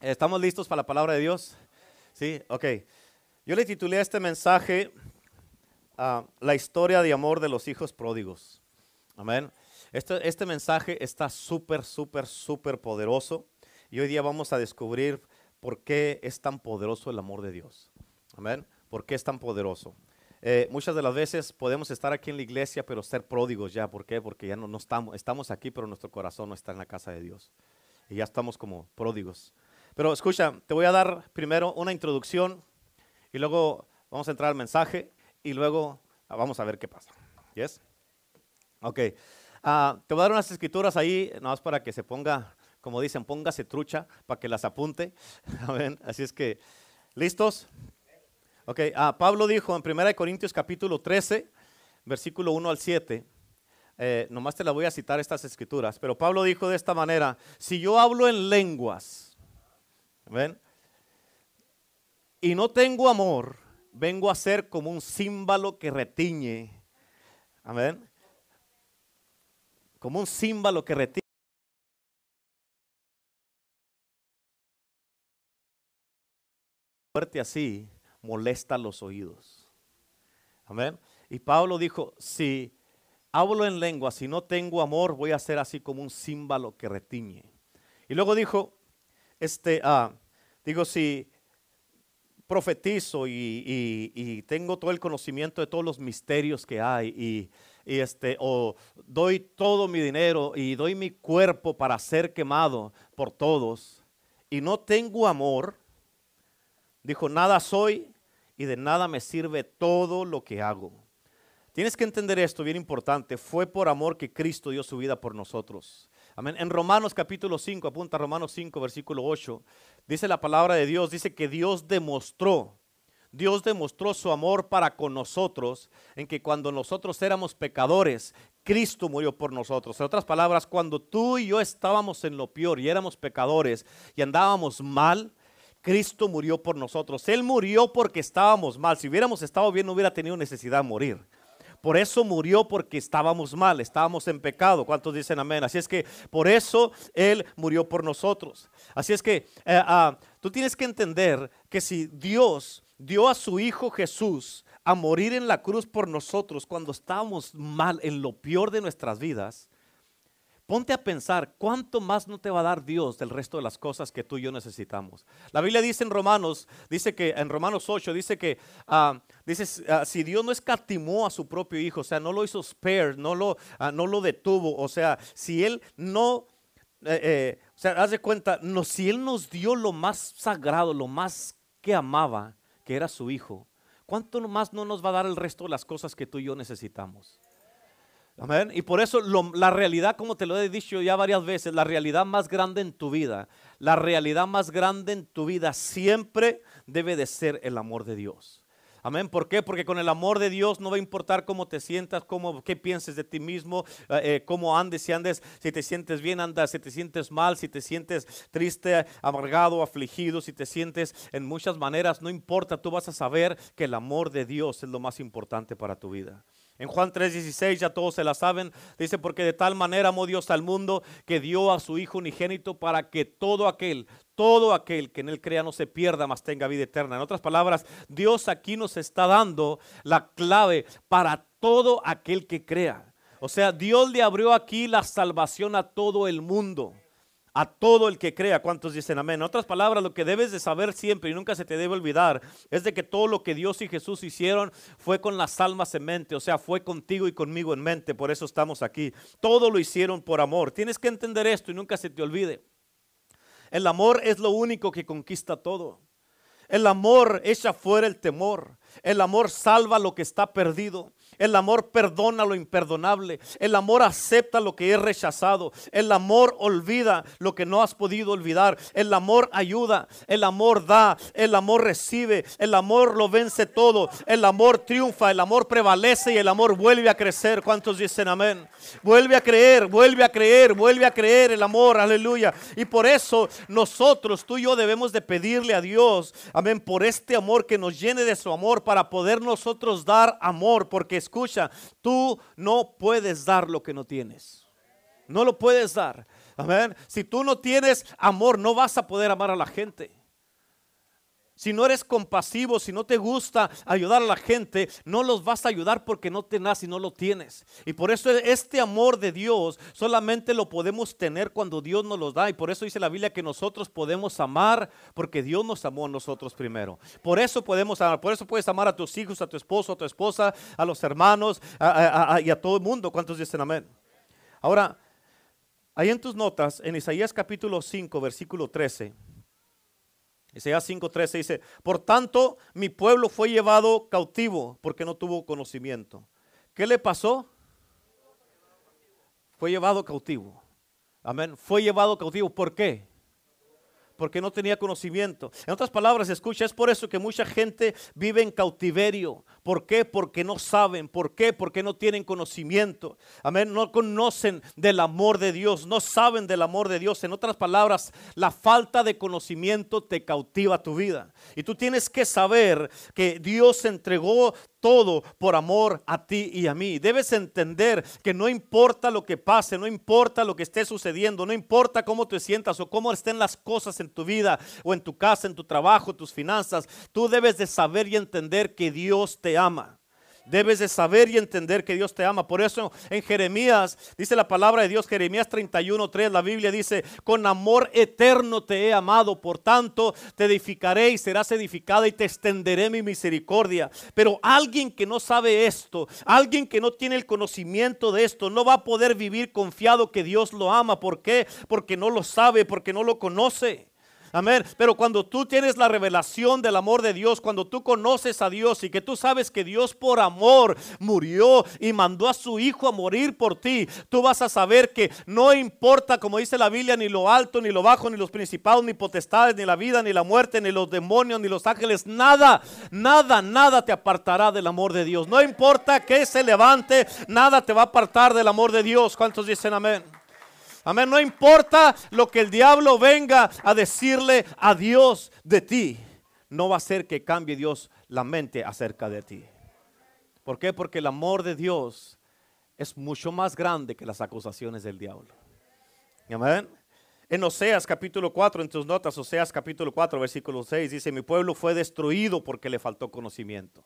¿Estamos listos para la palabra de Dios? Sí, ok. Yo le titulé a este mensaje ah, La historia de amor de los hijos pródigos. Amén. Este, este mensaje está súper, súper, súper poderoso. Y hoy día vamos a descubrir por qué es tan poderoso el amor de Dios. Amén. ¿Por qué es tan poderoso? Eh, muchas de las veces podemos estar aquí en la iglesia, pero ser pródigos ya. ¿Por qué? Porque ya no, no estamos, estamos aquí, pero nuestro corazón no está en la casa de Dios. Y ya estamos como pródigos. Pero escucha, te voy a dar primero una introducción y luego vamos a entrar al mensaje y luego vamos a ver qué pasa. ¿Yes? Ok. Ah, te voy a dar unas escrituras ahí, nada más para que se ponga, como dicen, póngase trucha para que las apunte. Así es que, ¿listos? Ok. Ah, Pablo dijo en 1 Corintios capítulo 13, versículo 1 al 7. Eh, nomás te la voy a citar estas escrituras, pero Pablo dijo de esta manera, si yo hablo en lenguas, ¿Ven? Y no tengo amor, vengo a ser como un címbalo que retiñe. Amén. Como un címbalo que retiñe. Fuerte así molesta los oídos. Amén. Y Pablo dijo, si hablo en lengua, si no tengo amor, voy a ser así como un címbalo que retiñe. Y luego dijo, este, ah, digo, si profetizo y, tengo todo el conocimiento de todos los misterios que hay y, este, o doy todo mi dinero y doy mi cuerpo para ser quemado por todos y no tengo amor, dijo, nada soy y de nada me sirve todo lo que hago. Tienes que entender esto, bien importante, fue por amor que Cristo dio su vida por nosotros. En Romanos capítulo 5, apunta Romanos 5, versículo 8, dice la palabra de Dios, dice que Dios demostró, Dios demostró su amor para con nosotros en que cuando nosotros éramos pecadores, Cristo murió por nosotros. En otras palabras, cuando tú y yo estábamos en lo peor y éramos pecadores y andábamos mal, Cristo murió por nosotros. Él murió porque estábamos mal. Si hubiéramos estado bien, no hubiera tenido necesidad de morir. Por eso murió porque estábamos mal, estábamos en pecado. ¿Cuántos dicen amén? Así es que por eso Él murió por nosotros. Así es que eh, ah, tú tienes que entender que si Dios dio a su Hijo Jesús a morir en la cruz por nosotros cuando estábamos mal en lo peor de nuestras vidas, Ponte a pensar, ¿cuánto más no te va a dar Dios del resto de las cosas que tú y yo necesitamos? La Biblia dice en Romanos, dice que en Romanos 8, dice que ah, ah, si Dios no escatimó a su propio hijo, o sea, no lo hizo spare, no lo, ah, no lo detuvo, o sea, si Él no, eh, eh, o sea, haz de cuenta, no, si Él nos dio lo más sagrado, lo más que amaba, que era su hijo, ¿cuánto más no nos va a dar el resto de las cosas que tú y yo necesitamos? Amén. Y por eso la realidad, como te lo he dicho ya varias veces, la realidad más grande en tu vida, la realidad más grande en tu vida siempre debe de ser el amor de Dios. Amén. ¿Por qué? Porque con el amor de Dios no va a importar cómo te sientas, cómo, qué pienses de ti mismo, eh, eh, cómo andes, si andes, si te sientes bien, andas, si te sientes mal, si te sientes triste, amargado, afligido, si te sientes en muchas maneras, no importa, tú vas a saber que el amor de Dios es lo más importante para tu vida. En Juan 3:16 ya todos se la saben, dice, porque de tal manera amó Dios al mundo que dio a su Hijo unigénito para que todo aquel, todo aquel que en él crea no se pierda, mas tenga vida eterna. En otras palabras, Dios aquí nos está dando la clave para todo aquel que crea. O sea, Dios le abrió aquí la salvación a todo el mundo a todo el que crea. ¿Cuántos dicen amén? En otras palabras, lo que debes de saber siempre y nunca se te debe olvidar es de que todo lo que Dios y Jesús hicieron fue con las almas en mente, o sea, fue contigo y conmigo en mente, por eso estamos aquí. Todo lo hicieron por amor. Tienes que entender esto y nunca se te olvide. El amor es lo único que conquista todo. El amor echa fuera el temor. El amor salva lo que está perdido. El amor perdona lo imperdonable. El amor acepta lo que es rechazado. El amor olvida lo que no has podido olvidar. El amor ayuda. El amor da. El amor recibe. El amor lo vence todo. El amor triunfa. El amor prevalece y el amor vuelve a crecer. ¿Cuántos dicen amén? Vuelve a creer, vuelve a creer, vuelve a creer el amor. Aleluya. Y por eso nosotros, tú y yo debemos de pedirle a Dios, amén, por este amor que nos llene de su amor para poder nosotros dar amor. Porque es escucha, tú no puedes dar lo que no tienes. No lo puedes dar. Amén. Si tú no tienes amor, no vas a poder amar a la gente. Si no eres compasivo, si no te gusta ayudar a la gente, no los vas a ayudar porque no tenés y no lo tienes. Y por eso este amor de Dios solamente lo podemos tener cuando Dios nos lo da. Y por eso dice la Biblia que nosotros podemos amar porque Dios nos amó a nosotros primero. Por eso podemos amar. Por eso puedes amar a tus hijos, a tu esposo, a tu esposa, a los hermanos y a todo el mundo. ¿Cuántos dicen amén? Ahora, ahí en tus notas, en Isaías capítulo 5, versículo 13. Isaías 5:13 dice, por tanto mi pueblo fue llevado cautivo porque no tuvo conocimiento. ¿Qué le pasó? Fue llevado cautivo. Amén. Fue llevado cautivo. ¿Por qué? Porque no tenía conocimiento. En otras palabras, escucha, es por eso que mucha gente vive en cautiverio. ¿Por qué? Porque no saben. ¿Por qué? Porque no tienen conocimiento. Amén. No conocen del amor de Dios. No saben del amor de Dios. En otras palabras, la falta de conocimiento te cautiva tu vida. Y tú tienes que saber que Dios entregó todo por amor a ti y a mí. Debes entender que no importa lo que pase, no importa lo que esté sucediendo, no importa cómo te sientas o cómo estén las cosas en tu vida o en tu casa, en tu trabajo, tus finanzas, tú debes de saber y entender que Dios te ama. Debes de saber y entender que Dios te ama. Por eso en Jeremías dice la palabra de Dios, Jeremías 31:3, la Biblia dice, con amor eterno te he amado, por tanto te edificaré y serás edificada y te extenderé mi misericordia. Pero alguien que no sabe esto, alguien que no tiene el conocimiento de esto, no va a poder vivir confiado que Dios lo ama. ¿Por qué? Porque no lo sabe, porque no lo conoce. Amén. Pero cuando tú tienes la revelación del amor de Dios, cuando tú conoces a Dios y que tú sabes que Dios por amor murió y mandó a su Hijo a morir por ti, tú vas a saber que no importa, como dice la Biblia, ni lo alto, ni lo bajo, ni los principados, ni potestades, ni la vida, ni la muerte, ni los demonios, ni los ángeles, nada, nada, nada te apartará del amor de Dios. No importa que se levante, nada te va a apartar del amor de Dios. ¿Cuántos dicen amén? Amén. No importa lo que el diablo venga a decirle a Dios de ti. No va a hacer que cambie Dios la mente acerca de ti. ¿Por qué? Porque el amor de Dios es mucho más grande que las acusaciones del diablo. Amén. En Oseas capítulo 4, en tus notas, Oseas capítulo 4, versículo 6, dice, mi pueblo fue destruido porque le faltó conocimiento.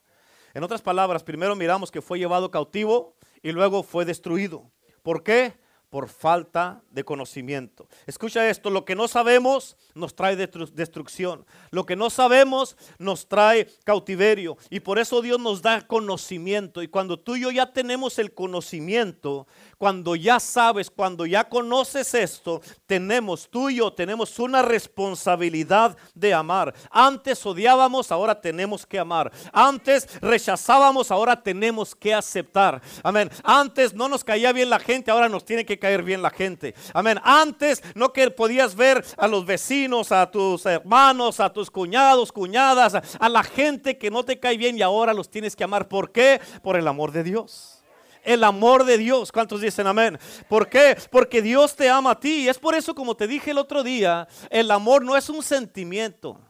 En otras palabras, primero miramos que fue llevado cautivo y luego fue destruido. ¿Por qué? Por falta de conocimiento. Escucha esto, lo que no sabemos nos trae destrucción, lo que no sabemos nos trae cautiverio y por eso Dios nos da conocimiento y cuando tú y yo ya tenemos el conocimiento, cuando ya sabes, cuando ya conoces esto, tenemos, tú y yo tenemos una responsabilidad de amar. Antes odiábamos, ahora tenemos que amar. Antes rechazábamos, ahora tenemos que aceptar. Amén. Antes no nos caía bien la gente, ahora nos tiene que caer bien la gente. Amén. Antes no que podías ver a los vecinos, a tus hermanos, a tus cuñados, cuñadas, a la gente que no te cae bien y ahora los tienes que amar. ¿Por qué? Por el amor de Dios el amor de Dios. ¿Cuántos dicen amén? ¿Por qué? Porque Dios te ama a ti. Y es por eso, como te dije el otro día, el amor no es un sentimiento,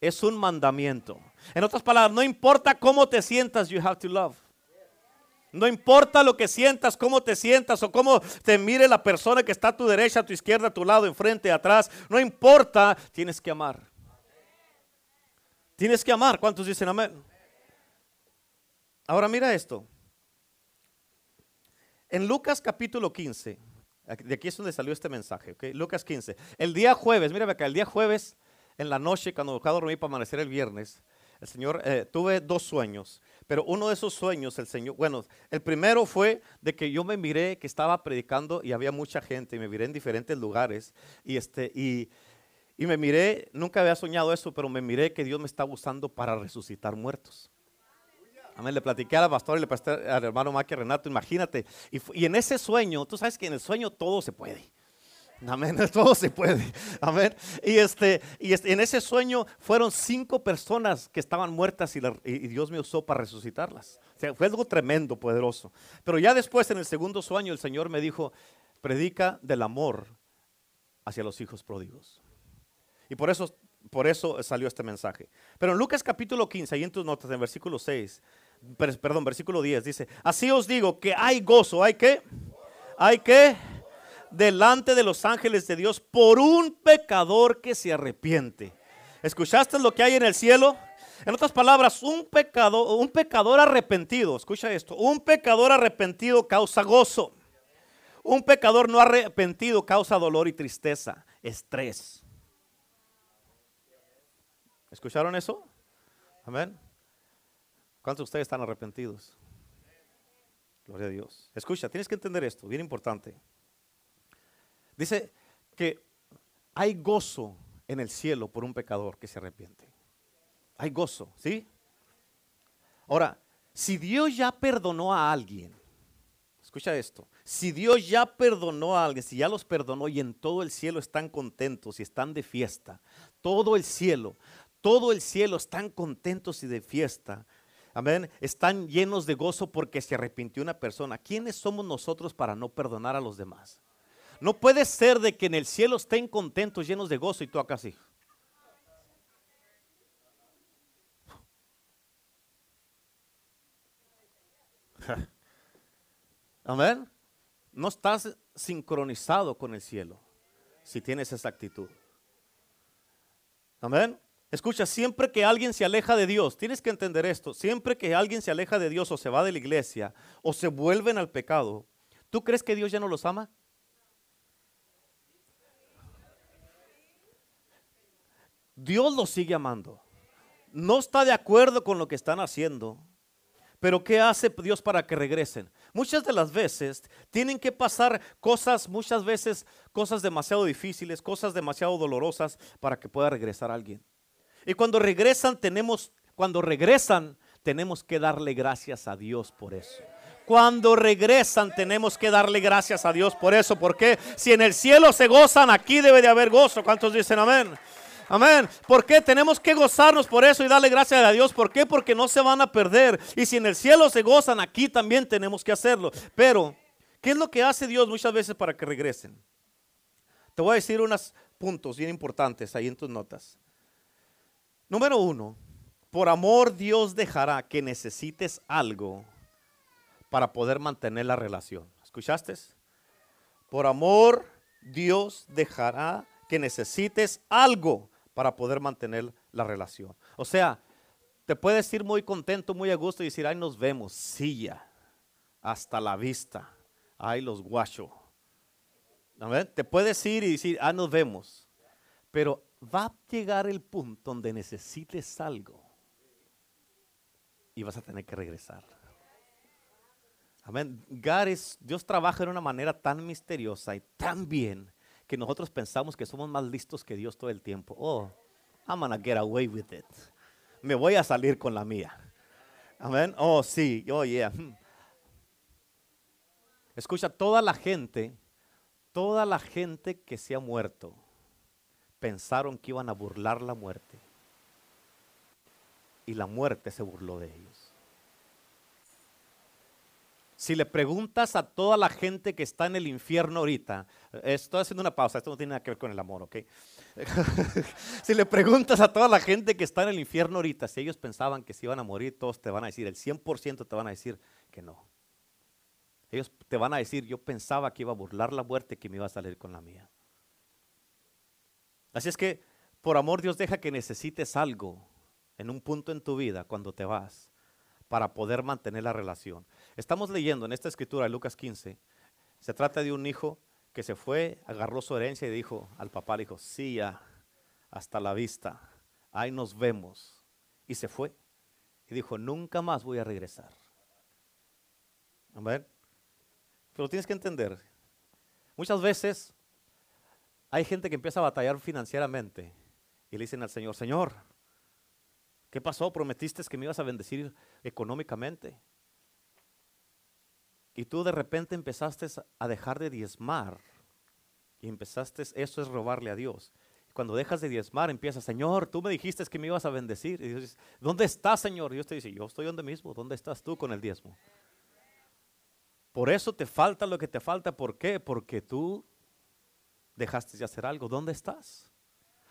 es un mandamiento. En otras palabras, no importa cómo te sientas, you have to love. No importa lo que sientas, cómo te sientas o cómo te mire la persona que está a tu derecha, a tu izquierda, a tu lado, enfrente, atrás. No importa, tienes que amar. Tienes que amar. ¿Cuántos dicen amén? Ahora mira esto. En Lucas capítulo 15, de aquí es donde salió este mensaje, ¿ok? Lucas 15. El día jueves, mírame acá, el día jueves en la noche, cuando me a dormir para amanecer el viernes, el Señor, eh, tuve dos sueños. Pero uno de esos sueños, el Señor, bueno, el primero fue de que yo me miré que estaba predicando y había mucha gente y me miré en diferentes lugares y este y, y me miré, nunca había soñado eso, pero me miré que Dios me estaba usando para resucitar muertos. Amén. Le platiqué al pastor y le pasé al hermano Maquia Renato, imagínate. Y, y, en ese sueño, tú sabes que en el sueño todo se puede. Amén, todo se puede. Amén. Y, este, y este, en ese sueño fueron cinco personas que estaban muertas y, Dios me usó para resucitarlas. O sea, fue algo tremendo, poderoso. Pero ya después, en el segundo sueño, el Señor me dijo, predica del amor hacia los hijos pródigos. Y por eso, por eso salió este mensaje. Pero en Lucas capítulo 15, ahí en tus notas, en versículo 6, perdón, versículo 10, dice, así os digo que hay gozo, hay que, hay que delante de los ángeles de Dios por un pecador que se arrepiente. ¿Escuchaste lo que hay en el cielo? En otras palabras, un pecador, un pecador arrepentido, escucha esto, un pecador arrepentido causa gozo. Un pecador no arrepentido causa dolor y tristeza, estrés. ¿Escucharon eso? Amén. ¿Cuántos de ustedes están arrepentidos? Gloria a Dios. Escucha, tienes que entender esto, bien importante. Dice que hay gozo en el cielo por un pecador que se arrepiente. Hay gozo, ¿sí? Ahora, si Dios ya perdonó a alguien, escucha esto, si Dios ya perdonó a alguien, si ya los perdonó y en todo el cielo están contentos y están de fiesta, todo el cielo, todo el cielo están contentos y de fiesta, amén, están llenos de gozo porque se arrepintió una persona. ¿Quiénes somos nosotros para no perdonar a los demás? No puede ser de que en el cielo estén contentos, llenos de gozo y tú acá sí. Amén. No estás sincronizado con el cielo si tienes esa actitud. Amén. Escucha, siempre que alguien se aleja de Dios, tienes que entender esto, siempre que alguien se aleja de Dios o se va de la iglesia o se vuelven al pecado, ¿tú crees que Dios ya no los ama? Dios los sigue amando. No está de acuerdo con lo que están haciendo. Pero ¿qué hace Dios para que regresen? Muchas de las veces tienen que pasar cosas, muchas veces cosas demasiado difíciles, cosas demasiado dolorosas para que pueda regresar alguien. Y cuando regresan tenemos, cuando regresan tenemos que darle gracias a Dios por eso. Cuando regresan tenemos que darle gracias a Dios por eso. Porque si en el cielo se gozan, aquí debe de haber gozo. ¿Cuántos dicen amén? Amén. ¿Por qué? Tenemos que gozarnos por eso y darle gracias a Dios. ¿Por qué? Porque no se van a perder. Y si en el cielo se gozan, aquí también tenemos que hacerlo. Pero, ¿qué es lo que hace Dios muchas veces para que regresen? Te voy a decir unos puntos bien importantes ahí en tus notas. Número uno, por amor Dios dejará que necesites algo para poder mantener la relación. ¿Escuchaste? Por amor Dios dejará que necesites algo para poder mantener la relación. O sea, te puedes ir muy contento, muy a gusto y decir, ay, nos vemos, silla, hasta la vista, ay, los guachos. Te puedes ir y decir, ah, nos vemos. Pero va a llegar el punto donde necesites algo y vas a tener que regresar. Amén. Dios trabaja de una manera tan misteriosa y tan bien que nosotros pensamos que somos más listos que Dios todo el tiempo. Oh, I'm gonna get away with it. Me voy a salir con la mía. Amén. Oh, sí. Oh, yeah. Hmm. Escucha, toda la gente, toda la gente que se ha muerto, pensaron que iban a burlar la muerte. Y la muerte se burló de ellos. Si le preguntas a toda la gente que está en el infierno ahorita, estoy haciendo una pausa, esto no tiene nada que ver con el amor, ¿ok? si le preguntas a toda la gente que está en el infierno ahorita, si ellos pensaban que se iban a morir, todos te van a decir, el 100% te van a decir que no. Ellos te van a decir, yo pensaba que iba a burlar la muerte, que me iba a salir con la mía. Así es que, por amor Dios deja que necesites algo en un punto en tu vida cuando te vas para poder mantener la relación. Estamos leyendo en esta escritura de Lucas 15, se trata de un hijo que se fue, agarró su herencia y dijo al papá, dijo, sí, ya, hasta la vista, ahí nos vemos. Y se fue. Y dijo, nunca más voy a regresar. Amén. Pero tienes que entender, muchas veces hay gente que empieza a batallar financieramente y le dicen al Señor, Señor, ¿Qué pasó? Prometiste que me ibas a bendecir económicamente. Y tú de repente empezaste a dejar de diezmar. Y empezaste, eso es robarle a Dios. Cuando dejas de diezmar, empiezas, Señor, tú me dijiste que me ibas a bendecir. Y dices, ¿dónde estás, Señor? Y Dios te dice, yo estoy donde mismo. ¿Dónde estás tú con el diezmo? Por eso te falta lo que te falta. ¿Por qué? Porque tú dejaste de hacer algo. ¿Dónde estás?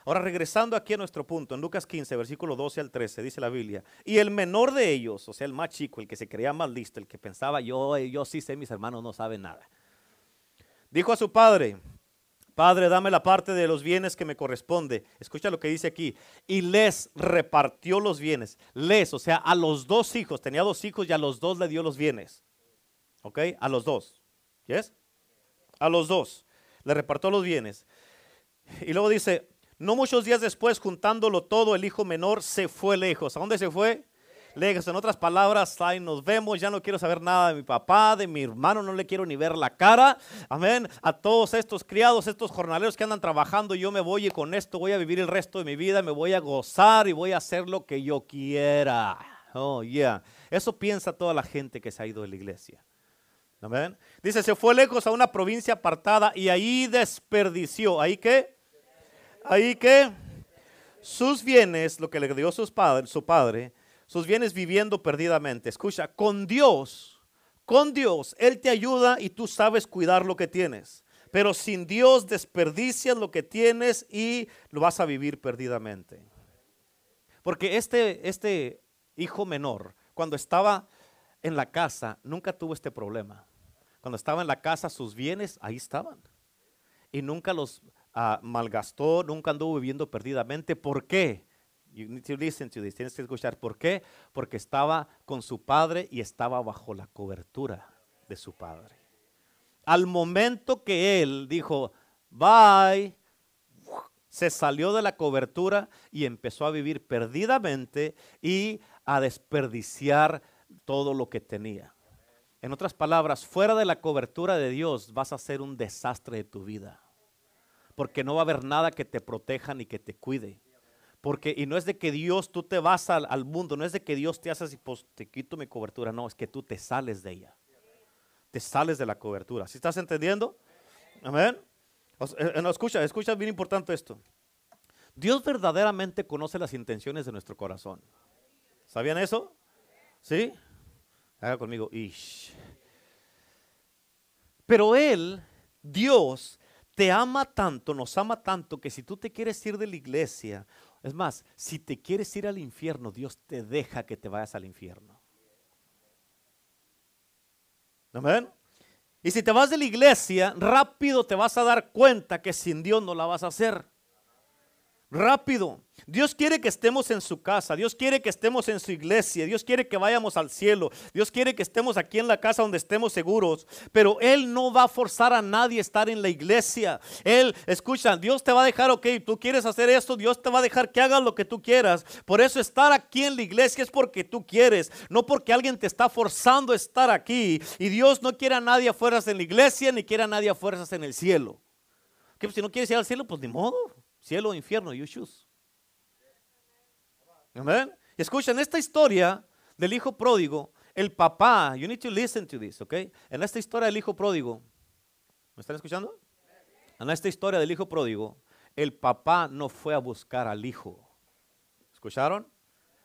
Ahora regresando aquí a nuestro punto, en Lucas 15, versículo 12 al 13, dice la Biblia, y el menor de ellos, o sea, el más chico, el que se creía más listo, el que pensaba, yo, yo sí sé, mis hermanos no saben nada. dijo a su padre, Padre, dame la parte de los bienes que me corresponde. Escucha lo que dice aquí. Y les repartió los bienes. Les, o sea, a los dos hijos. Tenía dos hijos y a los dos le dio los bienes. ¿Ok? A los dos. ¿Yes? A los dos. Le repartió los bienes. Y luego dice, no muchos días después, juntándolo todo, el hijo menor se fue lejos. ¿A dónde se fue? Lejos. En otras palabras, ahí nos vemos, ya no quiero saber nada de mi papá, de mi hermano, no le quiero ni ver la cara. Amén. A todos estos criados, estos jornaleros que andan trabajando, yo me voy y con esto voy a vivir el resto de mi vida, me voy a gozar y voy a hacer lo que yo quiera. Oh, yeah. Eso piensa toda la gente que se ha ido de la iglesia. Amén. Dice, se fue lejos a una provincia apartada y ahí desperdició. ¿Ahí qué? Ahí qué? Sus bienes, lo que le dio su padre, sus bienes viviendo perdidamente. Escucha, con Dios, con Dios, Él te ayuda y tú sabes cuidar lo que tienes. Pero sin Dios desperdicias lo que tienes y lo vas a vivir perdidamente. Porque este, este hijo menor, cuando estaba en la casa, nunca tuvo este problema. Cuando estaba en la casa, sus bienes ahí estaban. Y nunca los ah, malgastó, nunca anduvo viviendo perdidamente. ¿Por qué? Tienes que escuchar. ¿Por qué? Porque estaba con su padre y estaba bajo la cobertura de su padre. Al momento que él dijo, bye, se salió de la cobertura y empezó a vivir perdidamente y a desperdiciar todo lo que tenía. En otras palabras, fuera de la cobertura de Dios vas a ser un desastre de tu vida. Porque no va a haber nada que te proteja ni que te cuide. Porque, y no es de que Dios, tú te vas al, mundo, no es de que Dios te hace así, pues te quito mi cobertura, no, es que tú te sales de ella. Te sales de la cobertura. ¿Sí estás entendiendo? Amén. Eh, eh, no, escucha, escucha bien importante esto. Dios verdaderamente conoce las intenciones de nuestro corazón. ¿Sabían eso? ¿Sí? Haga conmigo. Pero Él, Dios, te ama tanto, nos ama tanto, que si tú te quieres ir de la iglesia es más, si te quieres ir al infierno, Dios te deja que te vayas al infierno. Amén. Y si te vas de la iglesia, rápido te vas a dar cuenta que sin Dios no la vas a hacer. Rápido. Dios quiere que estemos en su casa, Dios quiere que estemos en su iglesia, Dios quiere que vayamos al cielo, Dios quiere que estemos aquí en la casa donde estemos seguros, pero Él no va a forzar a nadie a estar en la iglesia. Él, escucha, Dios te va a dejar, ok, tú quieres hacer esto, Dios te va a dejar que hagas lo que tú quieras. Por eso estar aquí en la iglesia es porque tú quieres, no porque alguien te está forzando a estar aquí. Y Dios no quiere a nadie a fuerzas en la iglesia, ni quiere a nadie a fuerzas en el cielo. Que si no quieres ir al cielo, pues ni modo, cielo o infierno, you choose. Amén. Escuchen, esta historia del hijo pródigo, el papá, you need to listen to this, ok? En esta historia del hijo pródigo, ¿me están escuchando? En esta historia del hijo pródigo, el papá no fue a buscar al hijo. ¿Escucharon?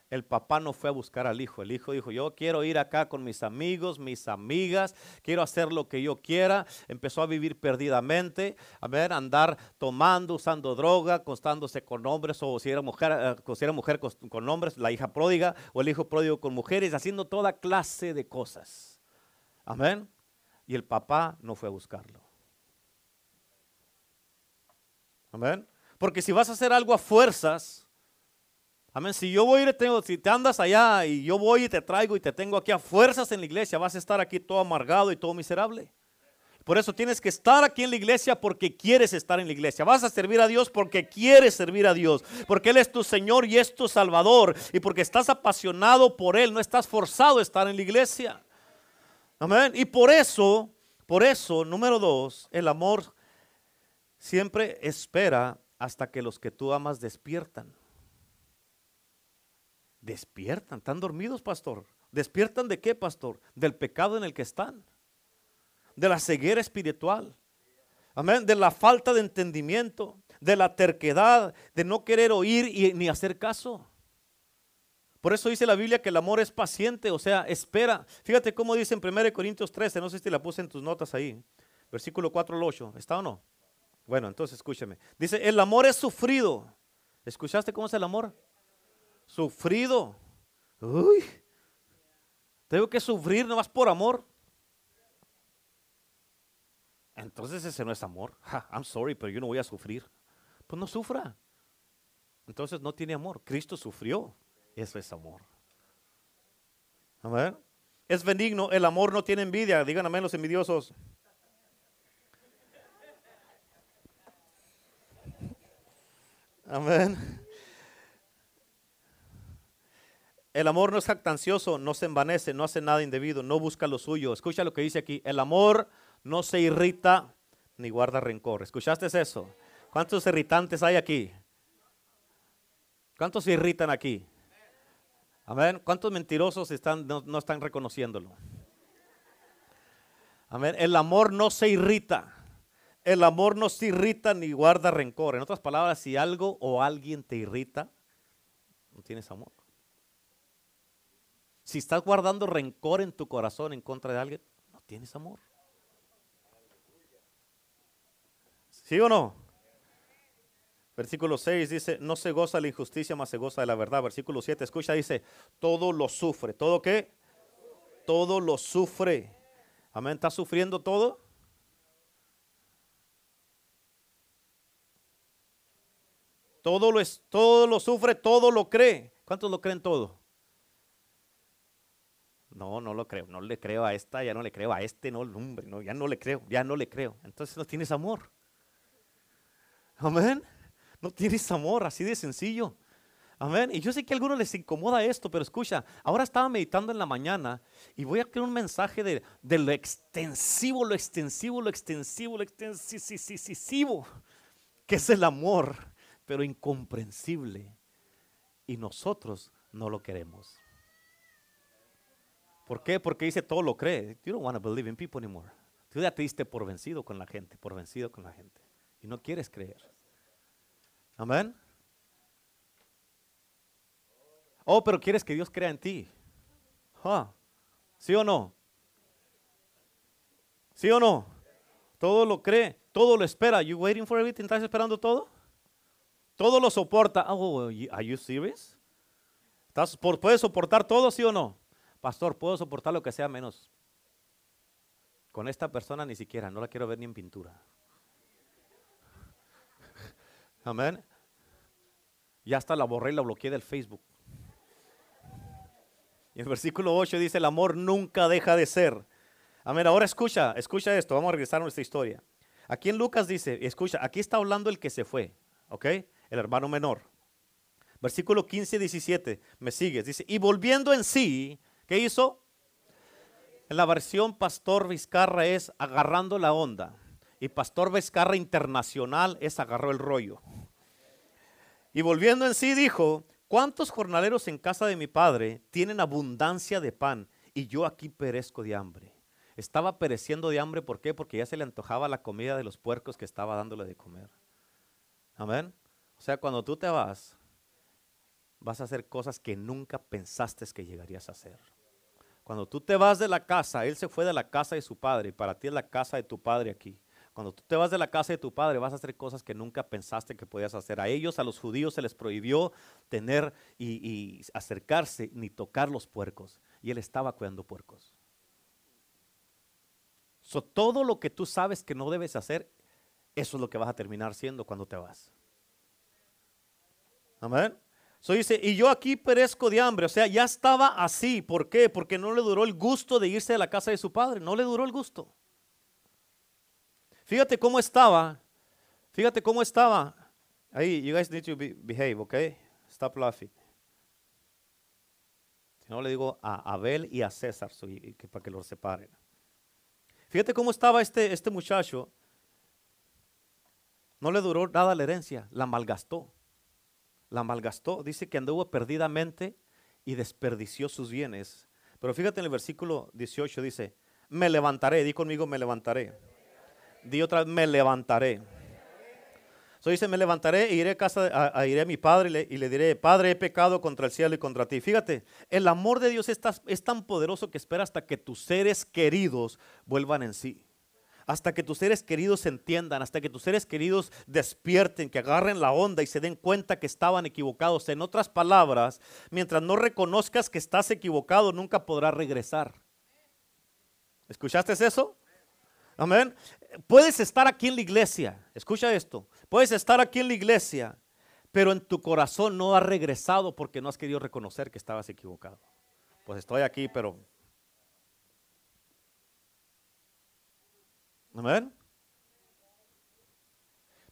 El papá no fue a buscar al hijo. El hijo dijo, yo quiero ir acá con mis amigos, mis amigas, quiero hacer lo que yo quiera. Empezó a vivir perdidamente, a ver, andar tomando, usando droga, acostándose con hombres, o si era mujer, eh, si era mujer con, con hombres, la hija pródiga, o el hijo pródigo con mujeres, haciendo toda clase de cosas. Amén. Y el papá no fue a buscarlo. Amén. Porque si vas a hacer algo a fuerzas, Amén. Si yo voy y te tengo, si te andas allá y yo voy y te traigo y te tengo aquí a fuerzas en la iglesia, vas a estar aquí todo amargado y todo miserable. Por eso tienes que estar aquí en la iglesia porque quieres estar en la iglesia. Vas a servir a Dios porque quieres servir a Dios. Porque Él es tu Señor y es tu Salvador. Y porque estás apasionado por Él. No estás forzado a estar en la iglesia. Amén. Y por eso, por eso, número dos, el amor siempre espera hasta que los que tú amas despiertan. Despiertan, están dormidos, pastor. ¿Despiertan de qué, pastor? Del pecado en el que están. De la ceguera espiritual. Amén. De la falta de entendimiento. De la terquedad. De no querer oír y, ni hacer caso. Por eso dice la Biblia que el amor es paciente, o sea, espera. Fíjate cómo dice en 1 Corintios 13, no sé si la puse en tus notas ahí. Versículo 4 al 8. ¿Está o no? Bueno, entonces escúcheme. Dice, el amor es sufrido. ¿Escuchaste cómo es el amor? Sufrido. Uy, tengo que sufrir nomás por amor. Entonces ese no es amor. I'm sorry, pero yo no voy a sufrir. Pues no sufra. Entonces no tiene amor. Cristo sufrió. Eso es amor. Amén. Es benigno. El amor no tiene envidia. Digan amén los envidiosos. Amén. El amor no es jactancioso, no se envanece, no hace nada indebido, no busca lo suyo. Escucha lo que dice aquí. El amor no se irrita ni guarda rencor. ¿Escuchaste eso? ¿Cuántos irritantes hay aquí? ¿Cuántos se irritan aquí? Amén. ¿Cuántos mentirosos están, no, no están reconociéndolo? Amén. El amor no se irrita. El amor no se irrita ni guarda rencor. En otras palabras, si algo o alguien te irrita, no tienes amor. Si estás guardando rencor en tu corazón en contra de alguien, no tienes amor. ¿Sí o no? Versículo 6 dice, no se goza la injusticia, más se goza de la verdad. Versículo 7, escucha, dice, todo lo sufre. ¿Todo qué? Todo lo sufre. Amén, ¿estás sufriendo todo? Todo lo, es, todo lo sufre, todo lo cree. ¿Cuántos lo creen todo? No, no lo creo. No le creo a esta, ya no le creo a este, no, hombre, no, ya no le creo, ya no le creo. Entonces no tienes amor. Amén. No tienes amor, así de sencillo. Amén. Y yo sé que a algunos les incomoda esto, pero escucha, ahora estaba meditando en la mañana y voy a crear un mensaje de, de lo extensivo, lo extensivo, lo extensivo, lo extensivo, que es el amor pero incomprensible. Y nosotros no lo queremos. ¿Por qué? Porque dice todo lo cree. You don't want to believe in people anymore. Tú ya te diste por vencido con la gente, por vencido con la gente. Y no quieres creer. Amén. Oh, pero quieres que Dios crea en ti. ¿Sí o no? ¿Sí o no? Todo lo cree, todo lo espera. You waiting for everything? ¿Estás esperando todo? Todo lo soporta. Oh, are you serious? ¿Puedes soportar todo, sí o no? Pastor, puedo soportar lo que sea menos. Con esta persona ni siquiera, no la quiero ver ni en pintura. Amén. Ya hasta la borré y la bloqueé del Facebook. Y el versículo 8 dice, el amor nunca deja de ser. Amén, ahora escucha, escucha esto, vamos a regresar a nuestra historia. Aquí en Lucas dice, escucha, aquí está hablando el que se fue, ¿ok? el hermano menor. Versículo 15, 17, me sigues. Dice, y volviendo en sí, ¿qué hizo? En la versión Pastor Vizcarra es agarrando la onda. Y Pastor Vizcarra Internacional es agarró el rollo. Y volviendo en sí dijo, ¿cuántos jornaleros en casa de mi padre tienen abundancia de pan y yo aquí perezco de hambre? Estaba pereciendo de hambre, ¿por qué? Porque ya se le antojaba la comida de los puercos que estaba dándole de comer. Amén. O sea, cuando tú te vas, vas a hacer cosas que nunca pensaste que llegarías a hacer. Cuando tú te vas de la casa, Él se fue de la casa de su padre para ti es la casa de tu padre aquí. Cuando tú te vas de la casa de tu padre, vas a hacer cosas que nunca pensaste que podías hacer. A ellos, a los judíos, se les prohibió tener y, acercarse ni tocar los puercos. Y él estaba cuidando puercos. Todo lo que tú sabes que no debes hacer, eso es lo que vas a terminar siendo cuando te vas. Amén. So dice, y yo aquí perezco de hambre. O sea, ya estaba así. ¿Por qué? Porque no le duró el gusto de irse a la casa de su padre. No le duró el gusto. Fíjate cómo estaba. Fíjate cómo estaba. Ahí, you guys need to behave, okay? Stop laughing. Si no, le digo a Abel y a César para que los separen. Fíjate cómo estaba este, este muchacho. No le duró nada la herencia, la malgastó la malgastó. Dice que anduvo perdidamente y desperdició sus bienes. Pero fíjate en el versículo 18 dice, me levantaré, di conmigo, me levantaré. Di otra vez, me levantaré. So dice, me levantaré e iré a casa, a, iré a mi padre y le, diré, Padre, he pecado contra el cielo y contra ti. Fíjate, el amor de Dios es tan poderoso que espera hasta que tus seres queridos vuelvan en sí hasta que tus seres queridos entiendan, hasta que tus seres queridos despierten, que agarren la onda y se den cuenta que estaban equivocados. En otras palabras, mientras no reconozcas que estás equivocado, nunca podrás regresar. ¿Escuchaste eso? Amén. Puedes estar aquí en la iglesia. Escucha esto. Puedes estar aquí en la iglesia, pero en tu corazón no has regresado porque no has querido reconocer que estabas equivocado. Pues estoy aquí, pero...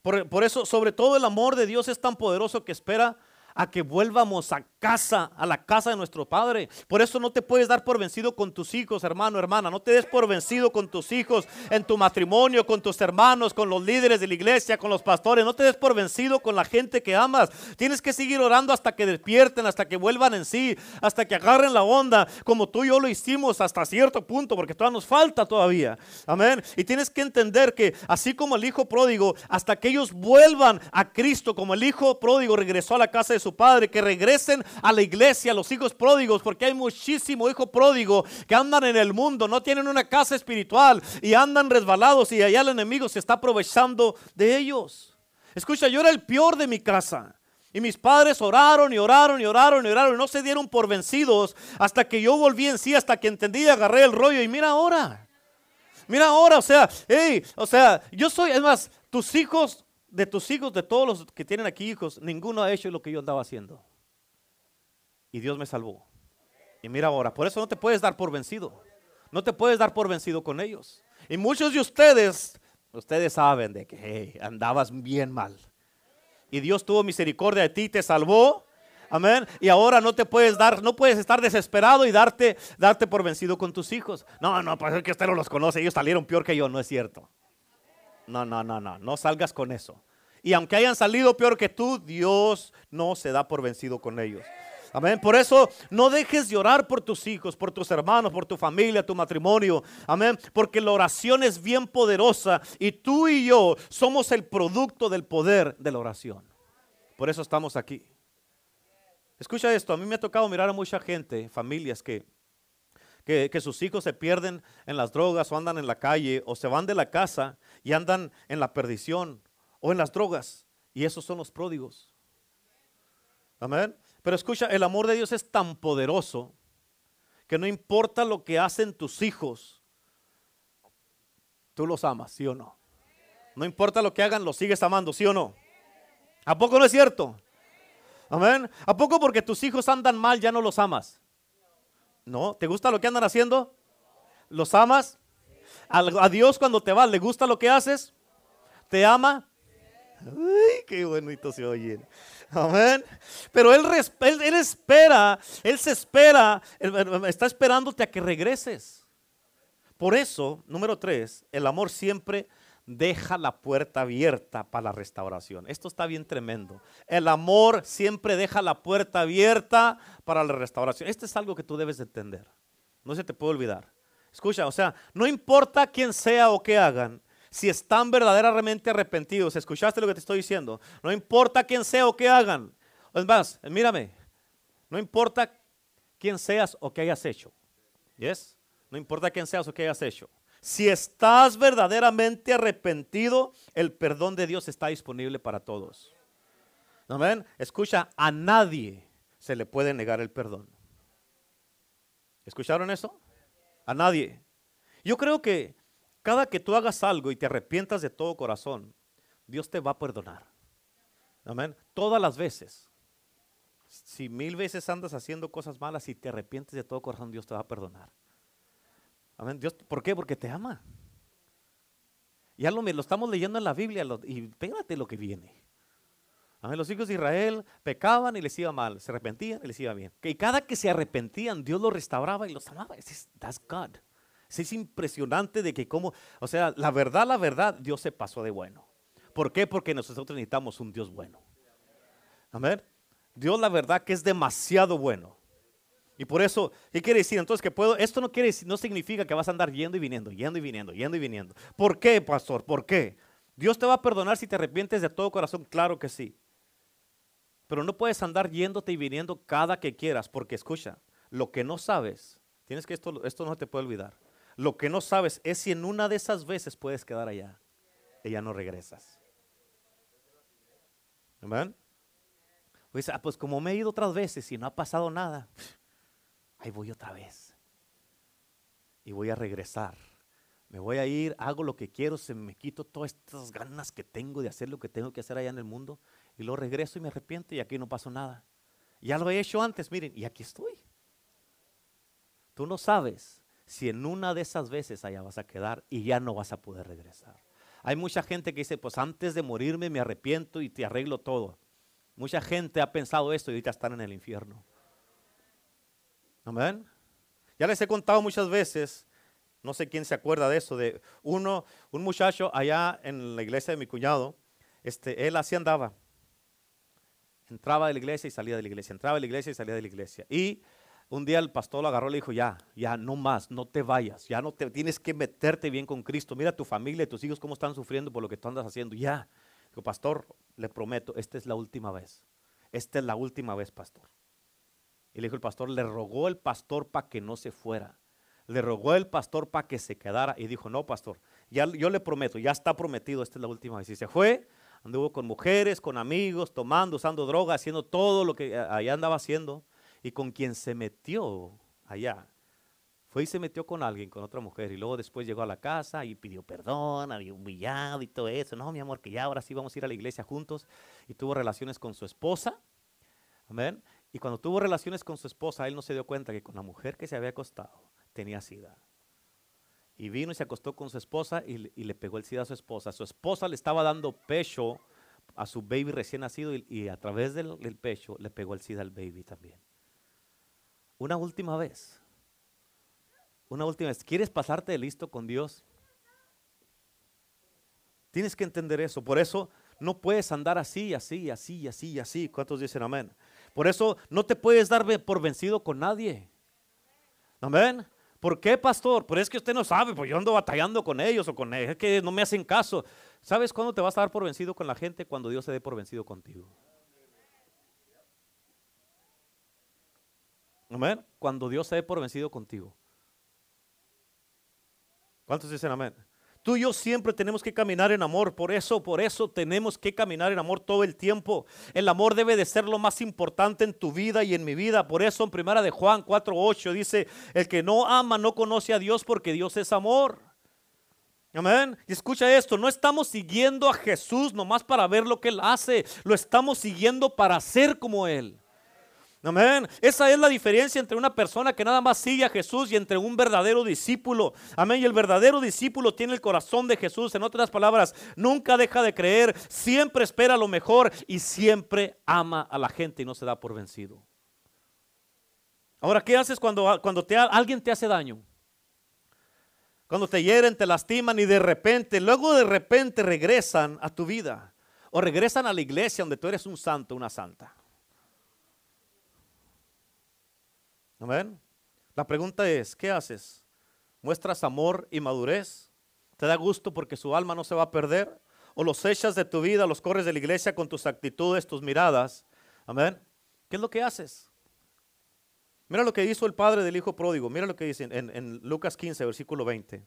Por, por, eso, sobre todo el amor de Dios es tan poderoso que espera a que vuelvamos a casa, a la casa de nuestro Padre. Por eso no te puedes dar por vencido con tus hijos, hermano, hermana. No te des por vencido con tus hijos, en tu matrimonio, con tus hermanos, con los líderes de la iglesia, con los pastores. No te des por vencido con la gente que amas. Tienes que seguir orando hasta que despierten, hasta que vuelvan en sí, hasta que agarren la onda, como tú y yo lo hicimos hasta cierto punto, porque todavía nos falta todavía. Amén. Y tienes que entender que así como el hijo pródigo, hasta que ellos vuelvan a Cristo, como el hijo pródigo regresó a la casa de su padre, que regresen a la iglesia, los hijos pródigos, porque hay muchísimo hijo pródigo que andan en el mundo, no tienen una casa espiritual y andan resbalados y allá el enemigo se está aprovechando de ellos. Escucha, yo era el peor de mi casa. Y mis padres oraron y oraron y oraron y oraron y no se dieron por vencidos hasta que yo volví en sí, hasta que entendí y agarré el rollo. Y mira ahora, mira ahora, o sea, o sea, yo soy, es más, tus hijos de tus hijos, de todos los que tienen aquí hijos, ninguno ha hecho lo que yo andaba haciendo. Y Dios me salvó. Y mira ahora, por eso no te puedes dar por vencido. No te puedes dar por vencido con ellos. Y muchos de ustedes, ustedes saben de que andabas bien mal. Y Dios tuvo misericordia de ti, te salvó. Amén. Y ahora no te puedes dar, no puedes estar desesperado y darte, darte por vencido con tus hijos. No, no, pues es que usted no los conoce, ellos salieron peor que yo, no es cierto. No, no, no, no, no salgas con eso. Y aunque hayan salido peor que tú, Dios no se da por vencido con ellos. Amén. Por eso no dejes de orar por tus hijos, por tus hermanos, por tu familia, tu matrimonio. Amén. Porque la oración es bien poderosa y tú y yo somos el producto del poder de la oración. Por eso estamos aquí. Escucha esto, a mí me ha tocado mirar a mucha gente, familias que que, sus hijos se pierden en las drogas o andan en la calle o se van de la casa y andan en la perdición o en las drogas. Y esos son los pródigos. Amén. Pero escucha, el amor de Dios es tan poderoso que no importa lo que hacen tus hijos, tú los amas, ¿sí o no? No importa lo que hagan, los sigues amando, ¿sí o no? ¿A poco no es cierto? Amén. ¿A poco porque tus hijos andan mal ya no los amas? No, ¿te gusta lo que andan haciendo? ¿Los amas? ¿A Dios cuando te vas le gusta lo que haces? ¿Te ama? Ay, qué bonito se oye. Amén. Pero él, él, espera, Él se espera, está esperándote a que regreses. Por eso, número tres, el amor siempre deja la puerta abierta para la restauración. Esto está bien tremendo. El amor siempre deja la puerta abierta para la restauración. Esto es algo que tú debes entender. No se te puede olvidar. Escucha, o sea, no importa quién sea o qué hagan, si están verdaderamente arrepentidos, ¿escuchaste lo que te estoy diciendo? No importa quién sea o qué hagan. Es más, mírame, no importa quién seas o qué hayas hecho. ¿Yes? No importa quién seas o qué hayas hecho. Si estás verdaderamente arrepentido, el perdón de Dios está disponible para todos. Amén. Escucha, a nadie se le puede negar el perdón. ¿Escucharon eso? A nadie. Yo creo que cada que tú hagas algo y te arrepientas de todo corazón, Dios te va a perdonar. Amén. Todas las veces. Si mil veces andas haciendo cosas malas y te arrepientes de todo corazón, Dios te va a perdonar. Amén. Dios, ¿Por qué? Porque te ama. Ya lo, lo estamos leyendo en la Biblia y pégate lo que viene. Amén. Los hijos de Israel pecaban y les iba mal, se arrepentían y les iba bien. Y cada que se arrepentían, Dios los restauraba y los amaba. That's God. Es impresionante de que como, o sea, la verdad, la verdad, Dios se pasó de bueno. ¿Por qué? Porque nosotros necesitamos un Dios bueno. Amén. Dios la verdad que es demasiado bueno. Y por eso, ¿qué quiere decir? Entonces que puedo, esto no quiere no significa que vas a andar yendo y viniendo, yendo y viniendo, yendo y viniendo. ¿Por qué, pastor? ¿Por qué? Dios te va a perdonar si te arrepientes de todo corazón, claro que sí. Pero no puedes andar yéndote y viniendo cada que quieras, porque escucha, lo que no sabes, tienes que esto, esto no te puede olvidar. Lo que no sabes es si en una de esas veces puedes quedar allá y ya no regresas. Amén. Pues, ah, pues como me he ido otras veces y no ha pasado nada ahí voy otra vez. Y voy a regresar. Me voy a ir, hago lo que quiero, se me quito todas estas ganas que tengo de hacer lo que tengo que hacer allá en el mundo y luego regreso y me arrepiento y aquí no pasó nada. Ya lo he hecho antes, miren, y aquí estoy. Tú no sabes si en una de esas veces allá vas a quedar y ya no vas a poder regresar. Hay mucha gente que dice, pues antes de morirme me arrepiento y te arreglo todo. Mucha gente ha pensado esto y ahorita están en el infierno. Amén. Ya les he contado muchas veces, no sé quién se acuerda de eso, de uno, un muchacho allá en la iglesia de mi cuñado, este, él así andaba. Entraba de la iglesia y salía de la iglesia, entraba de la iglesia y salía de la iglesia. Y un día el pastor lo agarró y le dijo, ya, ya, no más, no te vayas, ya no te tienes que meterte bien con Cristo. Mira tu familia, tus hijos cómo están sufriendo por lo que tú andas haciendo. Ya, dijo, pastor, le prometo, esta es la última vez. Esta es la última vez, pastor. Y le dijo el pastor, le rogó el pastor para que no se fuera. Le rogó el pastor para que se quedara y dijo, no, pastor, ya, yo le prometo, ya está prometido, esta es la última vez. Y se fue, anduvo con mujeres, con amigos, tomando, usando droga, haciendo todo lo que eh, allá andaba haciendo y con quien se metió allá. Fue y se metió con alguien, con otra mujer, y luego después llegó a la casa y pidió perdón, había humillado y todo eso. No, mi amor, que ya ahora sí vamos a ir a la iglesia juntos. Y tuvo relaciones con su esposa. Amén. Y cuando tuvo relaciones con su esposa, él no se dio cuenta que con la mujer que se había acostado tenía sida. Y vino y se acostó con su esposa y, le pegó el sida a su esposa. Su esposa le estaba dando pecho a su baby recién nacido y, a través del, del pecho le pegó el sida al baby también. Una última vez. Una última vez. ¿Quieres pasarte de listo con Dios? Tienes que entender eso. Por eso no puedes andar así, así, así, así, así. ¿Cuántos dicen amén? Por eso no te puedes dar por vencido con nadie. Amén. ¿Por qué, pastor? Pues es que usted no sabe, pues yo ando batallando con ellos o con ellos, es que no me hacen caso. ¿Sabes cuándo te vas a dar por vencido con la gente? Cuando Dios se dé por vencido contigo. Amén. Cuando Dios se dé por vencido contigo. ¿Cuántos dicen amén? Tú y yo siempre tenemos que caminar en amor, por eso, por eso tenemos que caminar en amor todo el tiempo. El amor debe de ser lo más importante en tu vida y en mi vida. Por eso en primera de Juan 4:8 dice, el que no ama no conoce a Dios porque Dios es amor. Amén. Y escucha esto, no estamos siguiendo a Jesús nomás para ver lo que Él hace, lo estamos siguiendo para ser como Él. Amén. Esa es la diferencia entre una persona que nada más sigue a Jesús y entre un verdadero discípulo. Amén. Y el verdadero discípulo tiene el corazón de Jesús. En otras palabras, nunca deja de creer, siempre espera lo mejor y siempre ama a la gente y no se da por vencido. Ahora, ¿qué haces cuando, cuando te, alguien te hace daño? Cuando te hieren, te lastiman y de repente, luego de repente regresan a tu vida o regresan a la iglesia donde tú eres un santo, una santa. Amén. La pregunta es, ¿qué haces? ¿Muestras amor y madurez? ¿Te da gusto porque su alma no se va a perder? ¿O los echas de tu vida, los corres de la iglesia con tus actitudes, tus miradas? Amén. ¿Qué es lo que haces? Mira lo que hizo el padre del hijo pródigo. Mira lo que dice en, Lucas 15, versículo 20.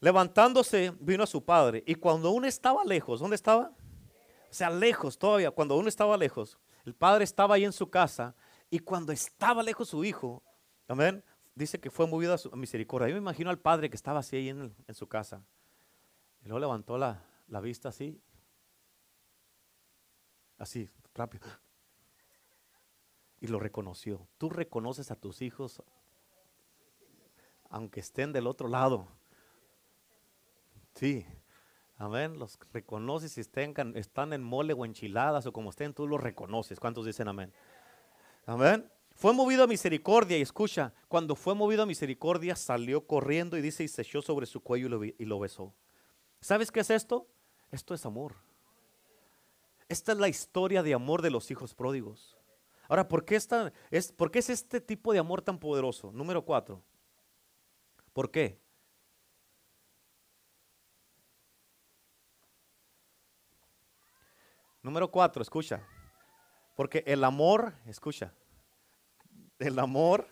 Levantándose, vino a su padre. Y cuando uno estaba lejos, ¿dónde estaba? O sea, lejos todavía. Cuando uno estaba lejos, el padre estaba ahí en su casa y cuando estaba lejos su hijo, amén, dice que fue movido a su misericordia. Yo me imagino al padre que estaba así ahí en, su casa. Y luego levantó la, la vista así. Así, rápido. Y lo reconoció. Tú reconoces a tus hijos aunque estén del otro lado. Sí, amén. Los reconoces si estén, están en mole o enchiladas o como estén, tú los reconoces. ¿Cuántos dicen amén? Amén. Fue movido a misericordia y escucha, cuando fue movido a misericordia salió corriendo y dice y se echó sobre su cuello y lo, besó. ¿Sabes qué es esto? Esto es amor. Esta es la historia de amor de los hijos pródigos. Ahora, ¿por qué, es, ¿por qué es este tipo de amor tan poderoso? Número cuatro. ¿Por qué? Número cuatro, escucha. Porque el amor, escucha, el amor.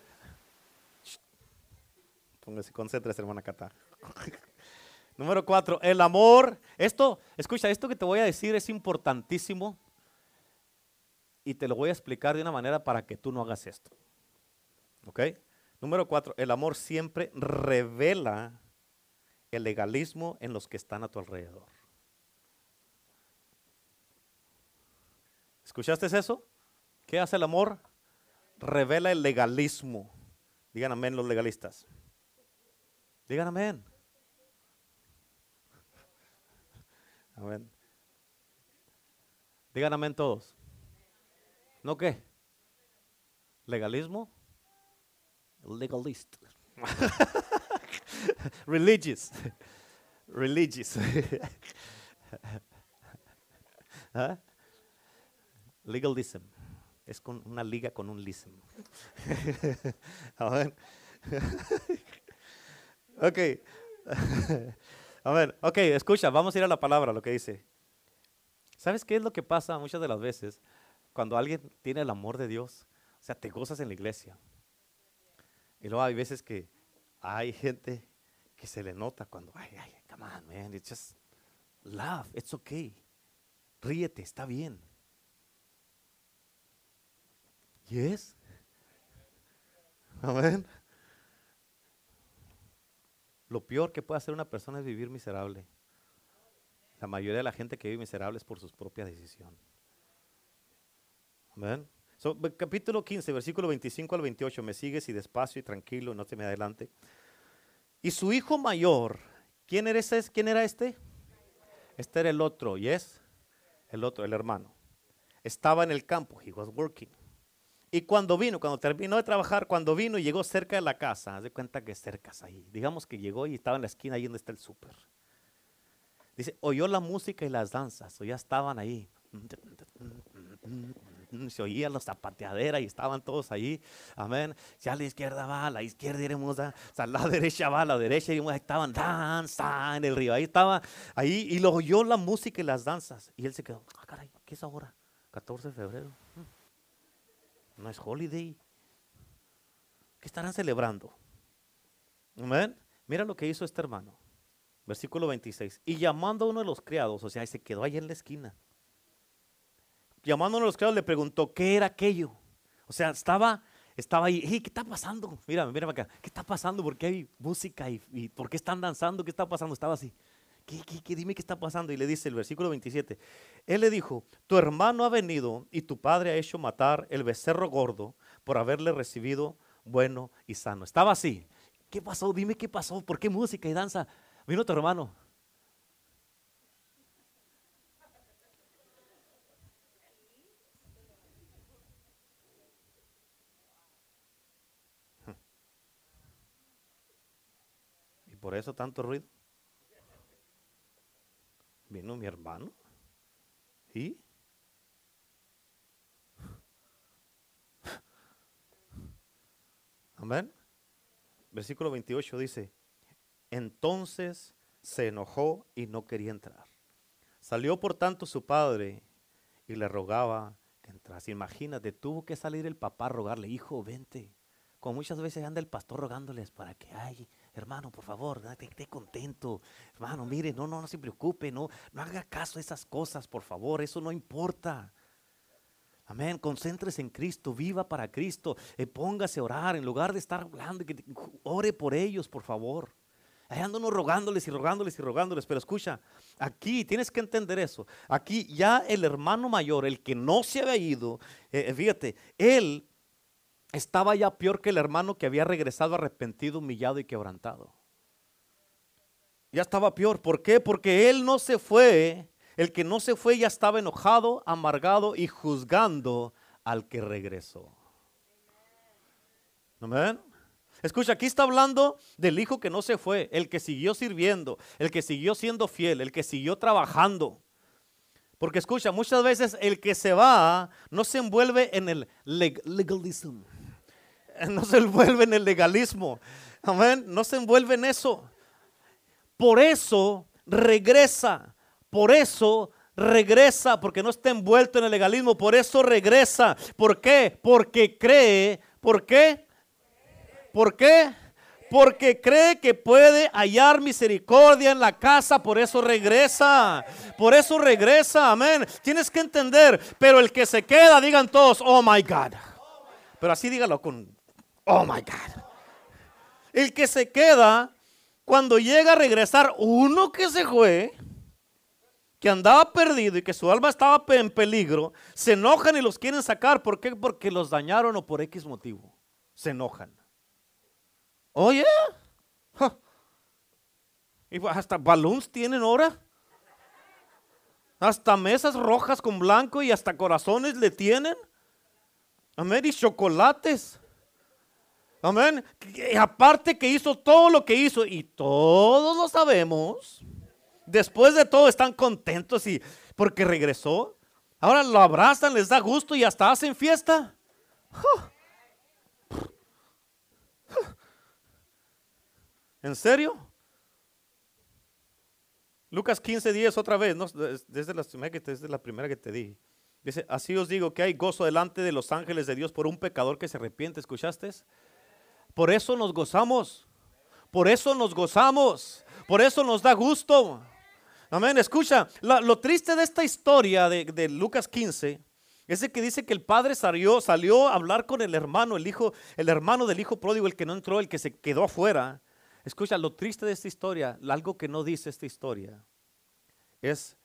Póngase, concéntrese, hermana Cata. Número cuatro, el amor. Esto, escucha, esto que te voy a decir es importantísimo y te lo voy a explicar de una manera para que tú no hagas esto. ¿Ok? Número cuatro, el amor siempre revela el legalismo en los que están a tu alrededor. ¿Escuchaste eso? ¿Qué hace el amor? Revela el legalismo. Digan amén los legalistas. Digan amén. Amén. Digan amén todos. ¿No qué? ¿Legalismo? Legalist. Religious. Religious. ¿Ah? Legalism. Es con una liga con un lism. Amén. ok. ver, Ok, escucha, vamos a ir a la palabra, lo que dice. ¿Sabes qué es lo que pasa muchas de las veces cuando alguien tiene el amor de Dios? O sea, te gozas en la iglesia. Y luego hay veces que hay gente que se le nota cuando, ay, ay, come on, man, it's just love, it's okay. Ríete, está bien. Yes. Amén. Lo peor que puede hacer una persona es vivir miserable. La mayoría de la gente que vive miserable es por sus propias decisiones. Amén. capítulo 15, versículo 25 al 28. Me sigues y despacio y tranquilo, no te me adelante. Y su hijo mayor, ¿quién era, ese, ¿quién era este? Este era el otro, ¿y es? El otro, el hermano. Estaba en el campo, he was working. Y cuando vino, cuando terminó de trabajar, cuando vino y llegó cerca de la casa, haz de cuenta que cerca ahí. Digamos que llegó y estaba en la esquina ahí donde está el súper. Dice, oyó la música y las danzas, o ya estaban ahí. Se oía la zapateadera y estaban todos ahí. Amén. Si a la izquierda va, a la izquierda iremos, a, la derecha va, a la derecha iremos. Estaban danza en el río. Ahí estaba, ahí, y lo oyó la música y las danzas. Y él se quedó, ah, caray, ¿qué es ahora? 14 de febrero. No es holiday. ¿Qué estarán celebrando? Amén. Mira lo que hizo este hermano. Versículo 26. Y llamando a uno de los criados, o sea, se quedó ahí en la esquina. Llamando a uno de los criados le preguntó, ¿qué era aquello? O sea, estaba, estaba ahí, ¿qué está pasando? Mira, mira acá, ¿qué está pasando? ¿Por qué hay música? ¿Y, y por qué están danzando? ¿Qué está pasando? Estaba así. ¿Qué, dime qué está pasando? Y le dice el versículo 27. Él le dijo, tu hermano ha venido y tu padre ha hecho matar el becerro gordo por haberle recibido bueno y sano. Estaba así. ¿Qué pasó? Dime qué pasó. ¿Por qué música y danza? Vino tu hermano. ¿Y por eso tanto ruido? Vino mi hermano y Amén. Versículo 28 dice, entonces se enojó y no quería entrar. Salió por tanto su padre y le rogaba que entrase. Imagínate, tuvo que salir el papá a rogarle, hijo, vente. Como muchas veces anda el pastor rogándoles para que, ay, hermano, por favor, esté contento. Hermano, mire, no, no, no se preocupe, no, no haga caso a esas cosas, por favor, eso no importa. Amén, concéntrese en Cristo, viva para Cristo, eh, póngase a orar en lugar de estar hablando, que ore por ellos, por favor. Ahí rogándoles y rogándoles y rogándoles, pero escucha, aquí tienes que entender eso. Aquí ya el hermano mayor, el que no se había ido, eh, eh, fíjate, él estaba ya peor que el hermano que había regresado arrepentido, humillado y quebrantado. Ya estaba peor. ¿Por qué? Porque él no se fue. El que no se fue ya estaba enojado, amargado y juzgando al que regresó. Amén. Escucha, aquí está hablando del hijo que no se fue, el que siguió sirviendo, el que siguió siendo fiel, el que siguió trabajando. Porque escucha, muchas veces el que se va no se envuelve en el legalism no se envuelve en el legalismo. Amén. No se envuelve en eso. Por eso regresa. Por eso regresa. Porque no está envuelto en el legalismo. Por eso regresa. ¿Por qué? Porque cree. ¿Por qué? ¿Por qué? Porque cree que puede hallar misericordia en la casa, por eso regresa. Por eso regresa, amén. Tienes que entender, pero el que se queda, digan todos, oh my God. Pero así dígalo con Oh my God. El que se queda, cuando llega a regresar uno que se fue, que andaba perdido y que su alma estaba en peligro, se enojan y los quieren sacar. ¿Por qué? Porque los dañaron o por X motivo. Se enojan. Oye, y hasta balloons tienen ahora. Hasta mesas rojas con blanco y hasta corazones le tienen. Amén. Y chocolates. Amén. Aparte que hizo todo lo que hizo y todos lo sabemos. Después de todo están contentos y porque regresó. Ahora lo abrazan, les da gusto y hasta hacen fiesta. ¿En serio? Lucas 15, 10 otra vez, desde, la, desde la primera que te di. Dice, así os digo que hay gozo delante de los ángeles de Dios por un pecador que se arrepiente. ¿Escuchaste? Por eso nos gozamos. Por eso nos gozamos. Por eso nos da gusto. Amén. Escucha, lo triste de esta historia de, Lucas 15 es que dice que el padre salió, salió a hablar con el hermano, el hijo, el hermano del hijo pródigo, el que no entró, el que se quedó afuera. Escucha, lo triste de esta historia, algo que no dice esta historia, es,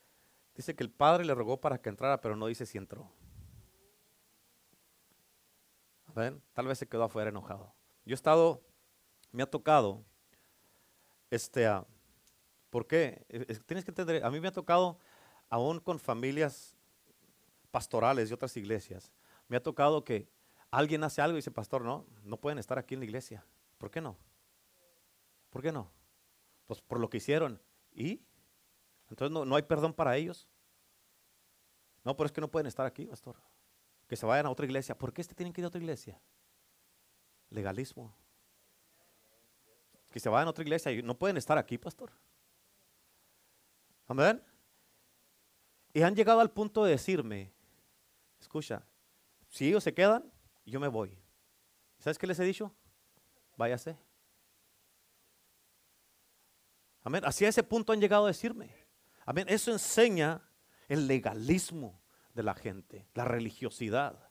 dice que el padre le rogó para que entrara, pero no dice si entró. Tal vez se quedó afuera enojado. Yo he estado, me ha tocado, este, uh, ¿por qué? Tienes que entender, a mí me ha tocado, aún con familias pastorales de otras iglesias, me ha tocado que alguien hace algo y dice, pastor, no, no pueden estar aquí en la iglesia. ¿Por qué no? ¿Por qué no? Pues por lo que hicieron. ¿Y? Entonces no, hay perdón para ellos. No, pero es que no pueden estar aquí, pastor. Que se vayan a otra iglesia. ¿Por qué este tienen que ir a otra iglesia? Legalismo. Que se vayan a otra iglesia y no pueden estar aquí, pastor. Amén. Y han llegado al punto de decirme, escucha, si ellos se quedan, yo me voy. ¿Sabes qué les he dicho? Váyase. Amén. Hacia ese punto han llegado a decirme. Amén. Eso enseña el legalismo de la gente, la religiosidad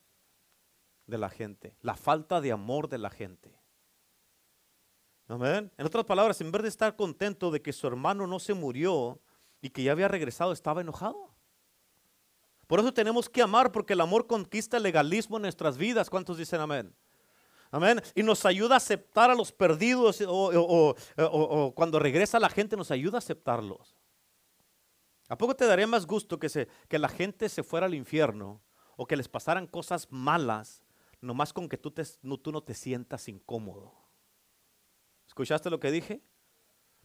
de la gente, la falta de amor de la gente. Amén. En otras palabras, en vez de estar contento de que su hermano no se murió y que ya había regresado, estaba enojado. Por eso tenemos que amar, porque el amor conquista el legalismo en nuestras vidas. ¿Cuántos dicen amén? Amén. Y nos ayuda a aceptar a los perdidos o, cuando regresa la gente nos ayuda a aceptarlos. ¿A poco te daría más gusto que, se, que la gente se fuera al infierno o que les pasaran cosas malas, nomás con que tú, no, te sientas incómodo? ¿Escuchaste lo que dije?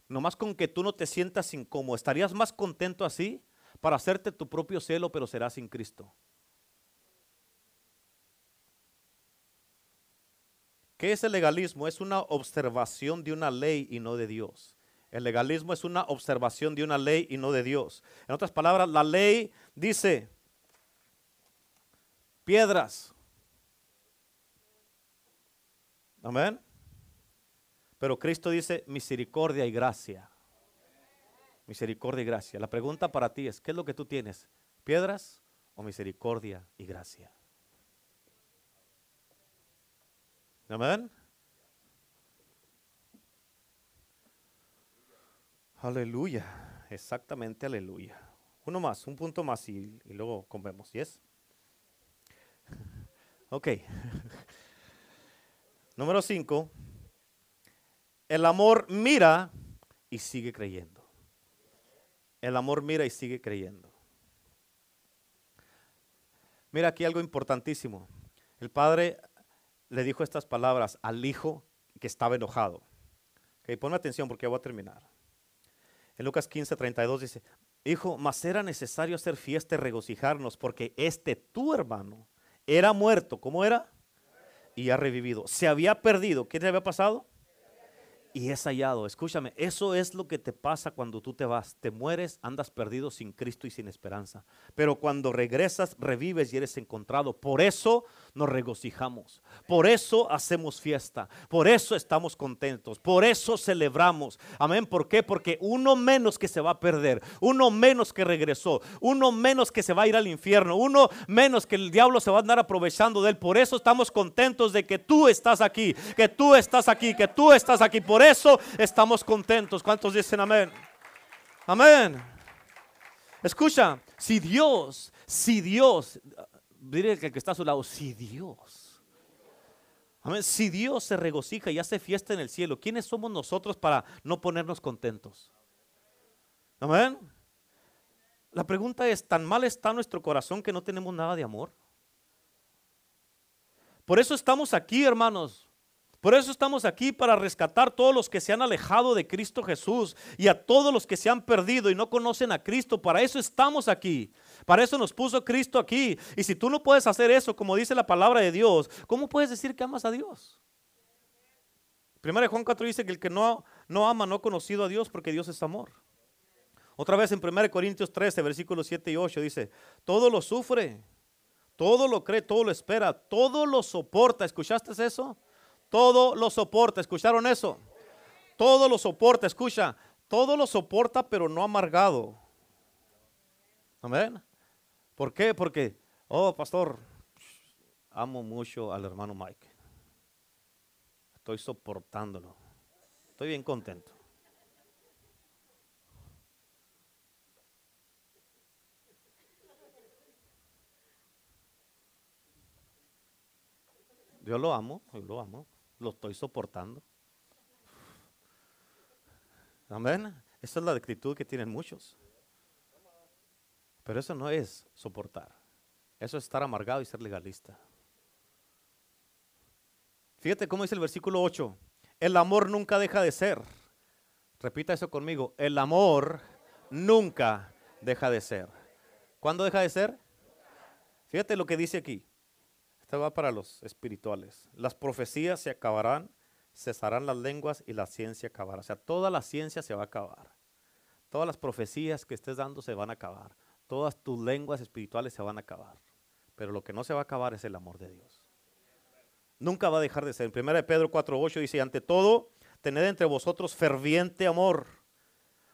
Nomás con que tú no te sientas incómodo. ¿Estarías más contento así para hacerte tu propio cielo, pero serás sin Cristo? ¿Qué es el legalismo? Es una observación de una ley y no de Dios. El legalismo es una observación de una ley y no de Dios. En otras palabras, la ley dice piedras. Amén. Pero Cristo dice misericordia y gracia. Misericordia y gracia. La pregunta para ti es, ¿qué es lo que tú tienes? ¿Piedras o misericordia y gracia? Amén. Aleluya. Exactamente, aleluya. Uno más, un punto más y, luego comemos. ¿Yes? Ok. Número cinco. El amor mira y sigue creyendo. El amor mira y sigue creyendo. Mira aquí algo importantísimo. El Padre le dijo estas palabras al hijo que estaba enojado. Okay, ponme atención porque ya voy a terminar. En Lucas 15, 32 dice, hijo, mas era necesario hacer fiesta y regocijarnos porque este tu hermano era muerto. ¿Cómo era? Y ha revivido. Se había perdido. ¿Qué te había pasado? y es hallado. Escúchame, eso es lo que te pasa cuando tú te vas. Te mueres, andas perdido sin Cristo y sin esperanza. Pero cuando regresas, revives y eres encontrado. Por eso nos regocijamos. Por eso hacemos fiesta. Por eso estamos contentos. Por eso celebramos. Amén. ¿Por qué? Porque uno menos que se va a perder. Uno menos que regresó. Uno menos que se va a ir al infierno. Uno menos que el diablo se va a andar aprovechando de él. Por eso estamos contentos de que tú estás aquí. Que tú estás aquí. Que tú estás aquí. Por eso estamos contentos. ¿Cuántos dicen amén? Amén. Escucha, si Dios, si Dios, dile que está a su lado, si Dios, amén, si Dios se regocija y hace fiesta en el cielo, ¿quiénes somos nosotros para no ponernos contentos? Amén. La pregunta es, ¿tan mal está nuestro corazón que no tenemos nada de amor? Por eso estamos aquí, hermanos. Por eso estamos aquí para rescatar todos los que se han alejado de Cristo Jesús y a todos los que se han perdido y no conocen a Cristo. Para eso estamos aquí. Para eso nos puso Cristo aquí. Y si tú no puedes hacer eso, como dice la palabra de Dios, ¿cómo puedes decir que amas a Dios? Primero Juan 4 dice que el que no, no ama no ha conocido a Dios porque Dios es amor. Otra vez en 1 Corintios 13, versículos 7 y 8 dice, todo lo sufre, todo lo cree, todo lo espera, todo lo soporta. ¿Escuchaste eso? Todo lo soporta. ¿Escucharon eso? Todo lo soporta. Escucha. Todo lo soporta, pero no amargado. Amén. ¿Por qué? Porque, oh, pastor, amo mucho al hermano Mike. Estoy soportándolo. Estoy bien contento. Yo lo amo, yo lo amo lo estoy soportando. Amén. Esa es la actitud que tienen muchos. Pero eso no es soportar. Eso es estar amargado y ser legalista. Fíjate cómo dice el versículo 8. El amor nunca deja de ser. Repita eso conmigo. El amor nunca deja de ser. ¿Cuándo deja de ser? Fíjate lo que dice aquí. Esto va para los espirituales. Las profecías se acabarán, cesarán las lenguas y la ciencia acabará. O sea, toda la ciencia se va a acabar. Todas las profecías que estés dando se van a acabar. Todas tus lenguas espirituales se van a acabar. Pero lo que no se va a acabar es el amor de Dios. Nunca va a dejar de ser. En 1 Pedro 4.8 dice, ante todo, tened entre vosotros ferviente amor,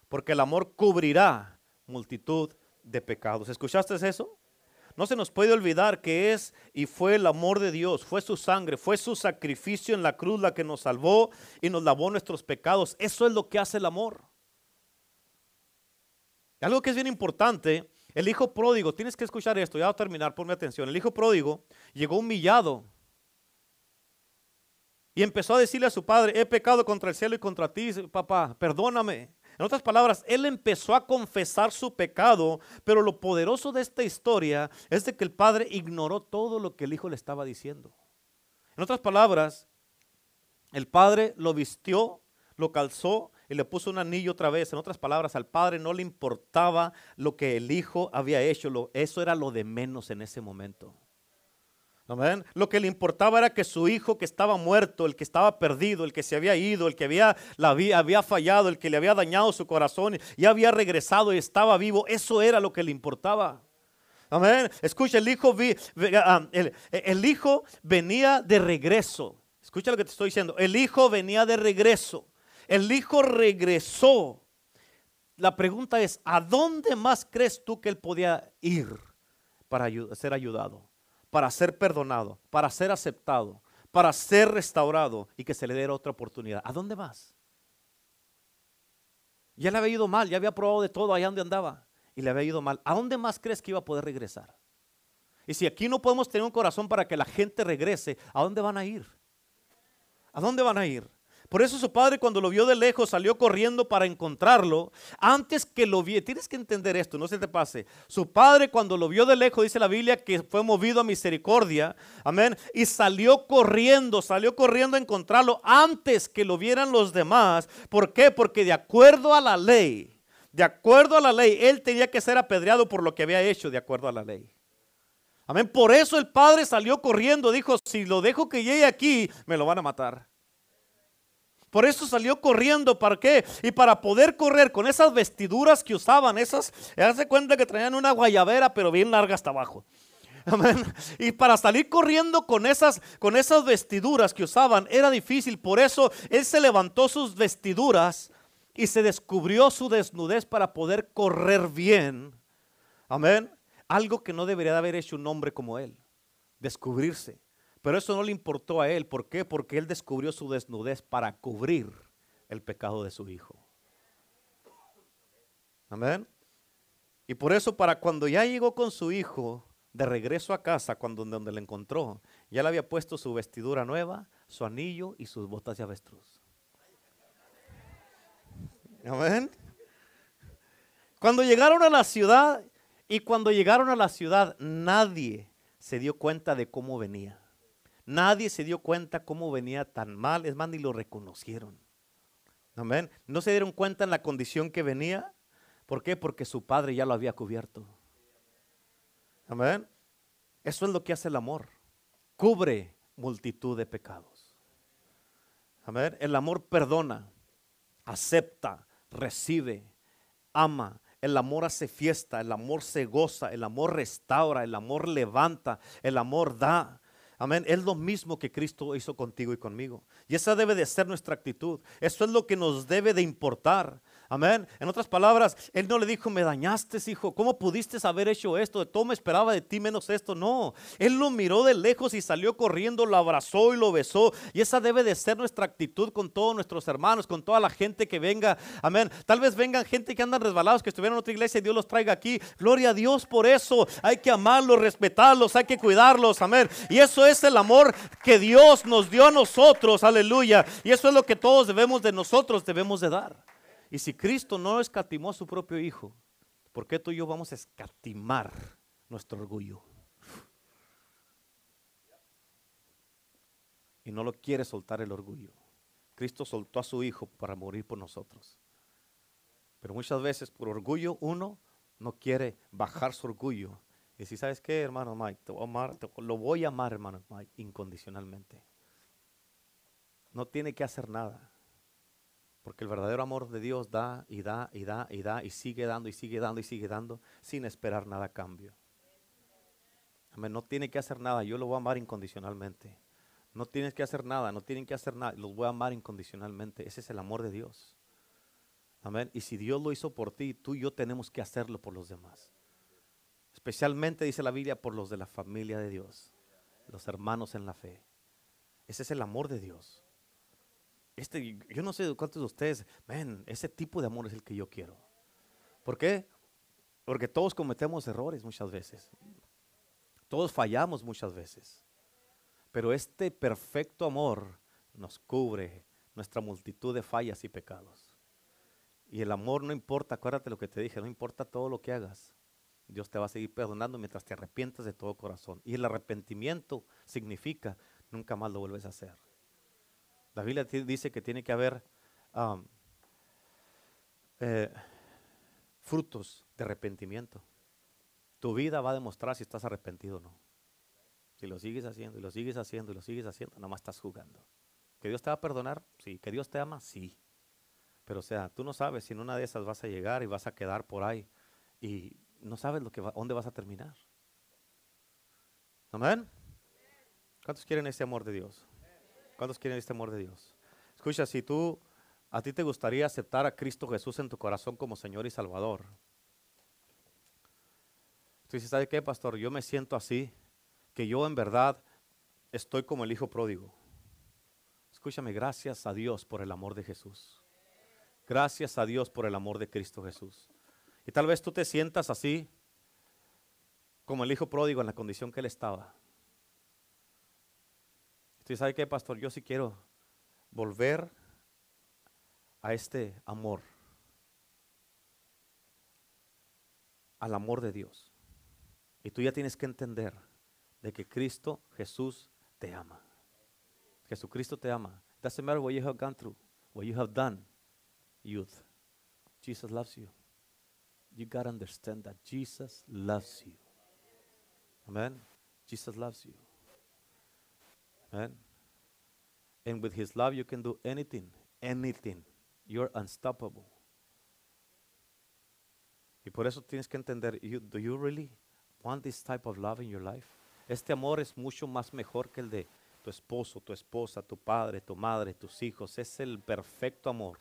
porque el amor cubrirá multitud de pecados. ¿Escuchaste eso? No se nos puede olvidar que es y fue el amor de Dios, fue su sangre, fue su sacrificio en la cruz la que nos salvó y nos lavó nuestros pecados. Eso es lo que hace el amor. Algo que es bien importante, el hijo pródigo, tienes que escuchar esto, ya voy a terminar, ponme atención. El hijo pródigo llegó humillado y empezó a decirle a su padre, he pecado contra el cielo y contra ti, papá, perdóname. En otras palabras, él empezó a confesar su pecado, pero lo poderoso de esta historia es de que el padre ignoró todo lo que el hijo le estaba diciendo. En otras palabras, el padre lo vistió, lo calzó y le puso un anillo otra vez. En otras palabras, al padre no le importaba lo que el hijo había hecho, eso era lo de menos en ese momento. Lo que le importaba era que su hijo que estaba muerto, el que estaba perdido, el que se había ido, el que había, la, había fallado, el que le había dañado su corazón, y había regresado y estaba vivo, eso era lo que le importaba. Amén. Escucha, el hijo, ah, el hijo venía de regreso. Escucha lo que te estoy diciendo. El hijo venía de regreso. El hijo regresó. La pregunta es, ¿a dónde más crees tú que él podía ir para ser ayudado? Para ser perdonado, para ser aceptado, para ser restaurado y que se le dé otra oportunidad. ¿A dónde vas? Ya le había ido mal, ya había probado de todo allá donde andaba y le había ido mal. ¿A dónde más crees que iba a poder regresar? Y si aquí no podemos tener un corazón para que la gente regrese, ¿a dónde van a ir? ¿A dónde van a ir? Por eso su padre cuando lo vio de lejos salió corriendo para encontrarlo. Antes que lo vio, tienes que entender esto, no se te pase. Su padre cuando lo vio de lejos, dice la Biblia, que fue movido a misericordia. Amén. Y salió corriendo, salió corriendo a encontrarlo antes que lo vieran los demás. ¿Por qué? Porque de acuerdo a la ley, de acuerdo a la ley, él tenía que ser apedreado por lo que había hecho de acuerdo a la ley. Amén. Por eso el padre salió corriendo, dijo, si lo dejo que llegue aquí, me lo van a matar. Por eso salió corriendo. ¿Para qué? Y para poder correr con esas vestiduras que usaban, esas, hace cuenta que traían una guayabera, pero bien larga hasta abajo. Amén. Y para salir corriendo con esas, con esas vestiduras que usaban era difícil. Por eso él se levantó sus vestiduras y se descubrió su desnudez para poder correr bien. Amén. Algo que no debería de haber hecho un hombre como él. Descubrirse. Pero eso no le importó a él. ¿Por qué? Porque él descubrió su desnudez para cubrir el pecado de su hijo. Amén. Y por eso para cuando ya llegó con su hijo de regreso a casa, cuando donde le encontró, ya le había puesto su vestidura nueva, su anillo y sus botas de avestruz. Amén. Cuando llegaron a la ciudad y cuando llegaron a la ciudad, nadie se dio cuenta de cómo venía. Nadie se dio cuenta cómo venía tan mal, es más, ni lo reconocieron. Amén. No se dieron cuenta en la condición que venía. ¿Por qué? Porque su padre ya lo había cubierto. Amén. Eso es lo que hace el amor. Cubre multitud de pecados. Amén. El amor perdona, acepta, recibe, ama. El amor hace fiesta, el amor se goza, el amor restaura, el amor levanta, el amor da. Amén. Es lo mismo que Cristo hizo contigo y conmigo. Y esa debe de ser nuestra actitud. Eso es lo que nos debe de importar. Amén. En otras palabras, Él no le dijo, me dañaste, hijo. ¿Cómo pudiste haber hecho esto? Todo me esperaba de ti menos esto. No. Él lo miró de lejos y salió corriendo, lo abrazó y lo besó. Y esa debe de ser nuestra actitud con todos nuestros hermanos, con toda la gente que venga. Amén. Tal vez vengan gente que andan resbalados, que estuvieron en otra iglesia y Dios los traiga aquí. Gloria a Dios por eso. Hay que amarlos, respetarlos, hay que cuidarlos. Amén. Y eso es el amor que Dios nos dio a nosotros. Aleluya. Y eso es lo que todos debemos de nosotros, debemos de dar. Y si Cristo no escatimó a su propio Hijo, ¿por qué tú y yo vamos a escatimar nuestro orgullo? Y no lo quiere soltar el orgullo. Cristo soltó a su Hijo para morir por nosotros. Pero muchas veces por orgullo uno no quiere bajar su orgullo. Y si sabes qué, hermano Mike, lo voy a amar, hermano Mike, incondicionalmente. No tiene que hacer nada. Porque el verdadero amor de Dios da y da y da y da y sigue dando y sigue dando y sigue dando sin esperar nada a cambio. Amén. No tiene que hacer nada. Yo lo voy a amar incondicionalmente. No tienes que hacer nada. No tienen que hacer nada. Los voy a amar incondicionalmente. Ese es el amor de Dios. Amén. Y si Dios lo hizo por ti, tú y yo tenemos que hacerlo por los demás. Especialmente dice la Biblia por los de la familia de Dios. Los hermanos en la fe. Ese es el amor de Dios. Este, yo no sé cuántos de ustedes, ven, ese tipo de amor es el que yo quiero. ¿Por qué? Porque todos cometemos errores muchas veces. Todos fallamos muchas veces. Pero este perfecto amor nos cubre nuestra multitud de fallas y pecados. Y el amor no importa, acuérdate lo que te dije, no importa todo lo que hagas. Dios te va a seguir perdonando mientras te arrepientas de todo corazón. Y el arrepentimiento significa nunca más lo vuelves a hacer. La Biblia dice que tiene que haber um, eh, frutos de arrepentimiento. Tu vida va a demostrar si estás arrepentido o no. Si lo sigues haciendo y lo sigues haciendo y lo sigues haciendo, nada más estás jugando. ¿Que Dios te va a perdonar? Sí. ¿Que Dios te ama? Sí. Pero o sea, tú no sabes si en una de esas vas a llegar y vas a quedar por ahí y no sabes dónde vas a terminar. Amén. ¿Cuántos quieren ese amor de Dios? ¿Cuántos quieren este amor de Dios? Escucha, si tú, a ti te gustaría aceptar a Cristo Jesús en tu corazón como Señor y Salvador. Tú dices, ¿sabe qué, pastor? Yo me siento así, que yo en verdad estoy como el Hijo pródigo. Escúchame, gracias a Dios por el amor de Jesús. Gracias a Dios por el amor de Cristo Jesús. Y tal vez tú te sientas así, como el Hijo pródigo en la condición que él estaba. ¿Usted sabe qué, pastor? Yo sí quiero volver a este amor, al amor de Dios. Y tú ya tienes que entender de que Cristo Jesús te ama. Jesucristo te ama. Doesn't matter what you have gone through, what you have done, youth. Jesus loves you. You got to understand that Jesus loves you. Amen. Jesus loves you. And with His love, you can do anything, anything. You're unstoppable. Y por eso tienes que entender, do you really want this type of love in your life? Este amor es mucho más mejor que el de tu esposo, tu esposa, tu padre, tu madre, tus hijos. Es el perfecto amor.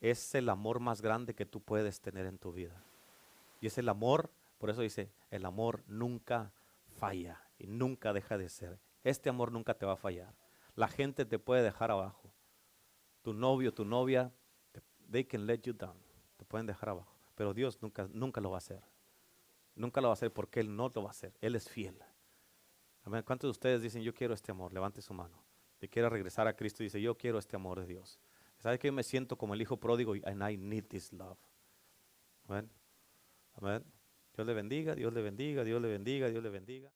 Es el amor más grande que tú puedes tener en tu vida. Y es el amor, por eso dice, el amor nunca falla y nunca deja de ser. Este amor nunca te va a fallar. La gente te puede dejar abajo. Tu novio, tu novia, they can let you down. Te pueden dejar abajo. Pero Dios nunca, nunca lo va a hacer. Nunca lo va a hacer porque Él no lo va a hacer. Él es fiel. ¿Cuántos de ustedes dicen, yo quiero este amor? Levante su mano. Que quiera regresar a Cristo y dice, yo quiero este amor de Dios. ¿Sabe que yo me siento como el hijo pródigo? And I need this love. Amén. Amén. Dios le bendiga, Dios le bendiga, Dios le bendiga, Dios le bendiga.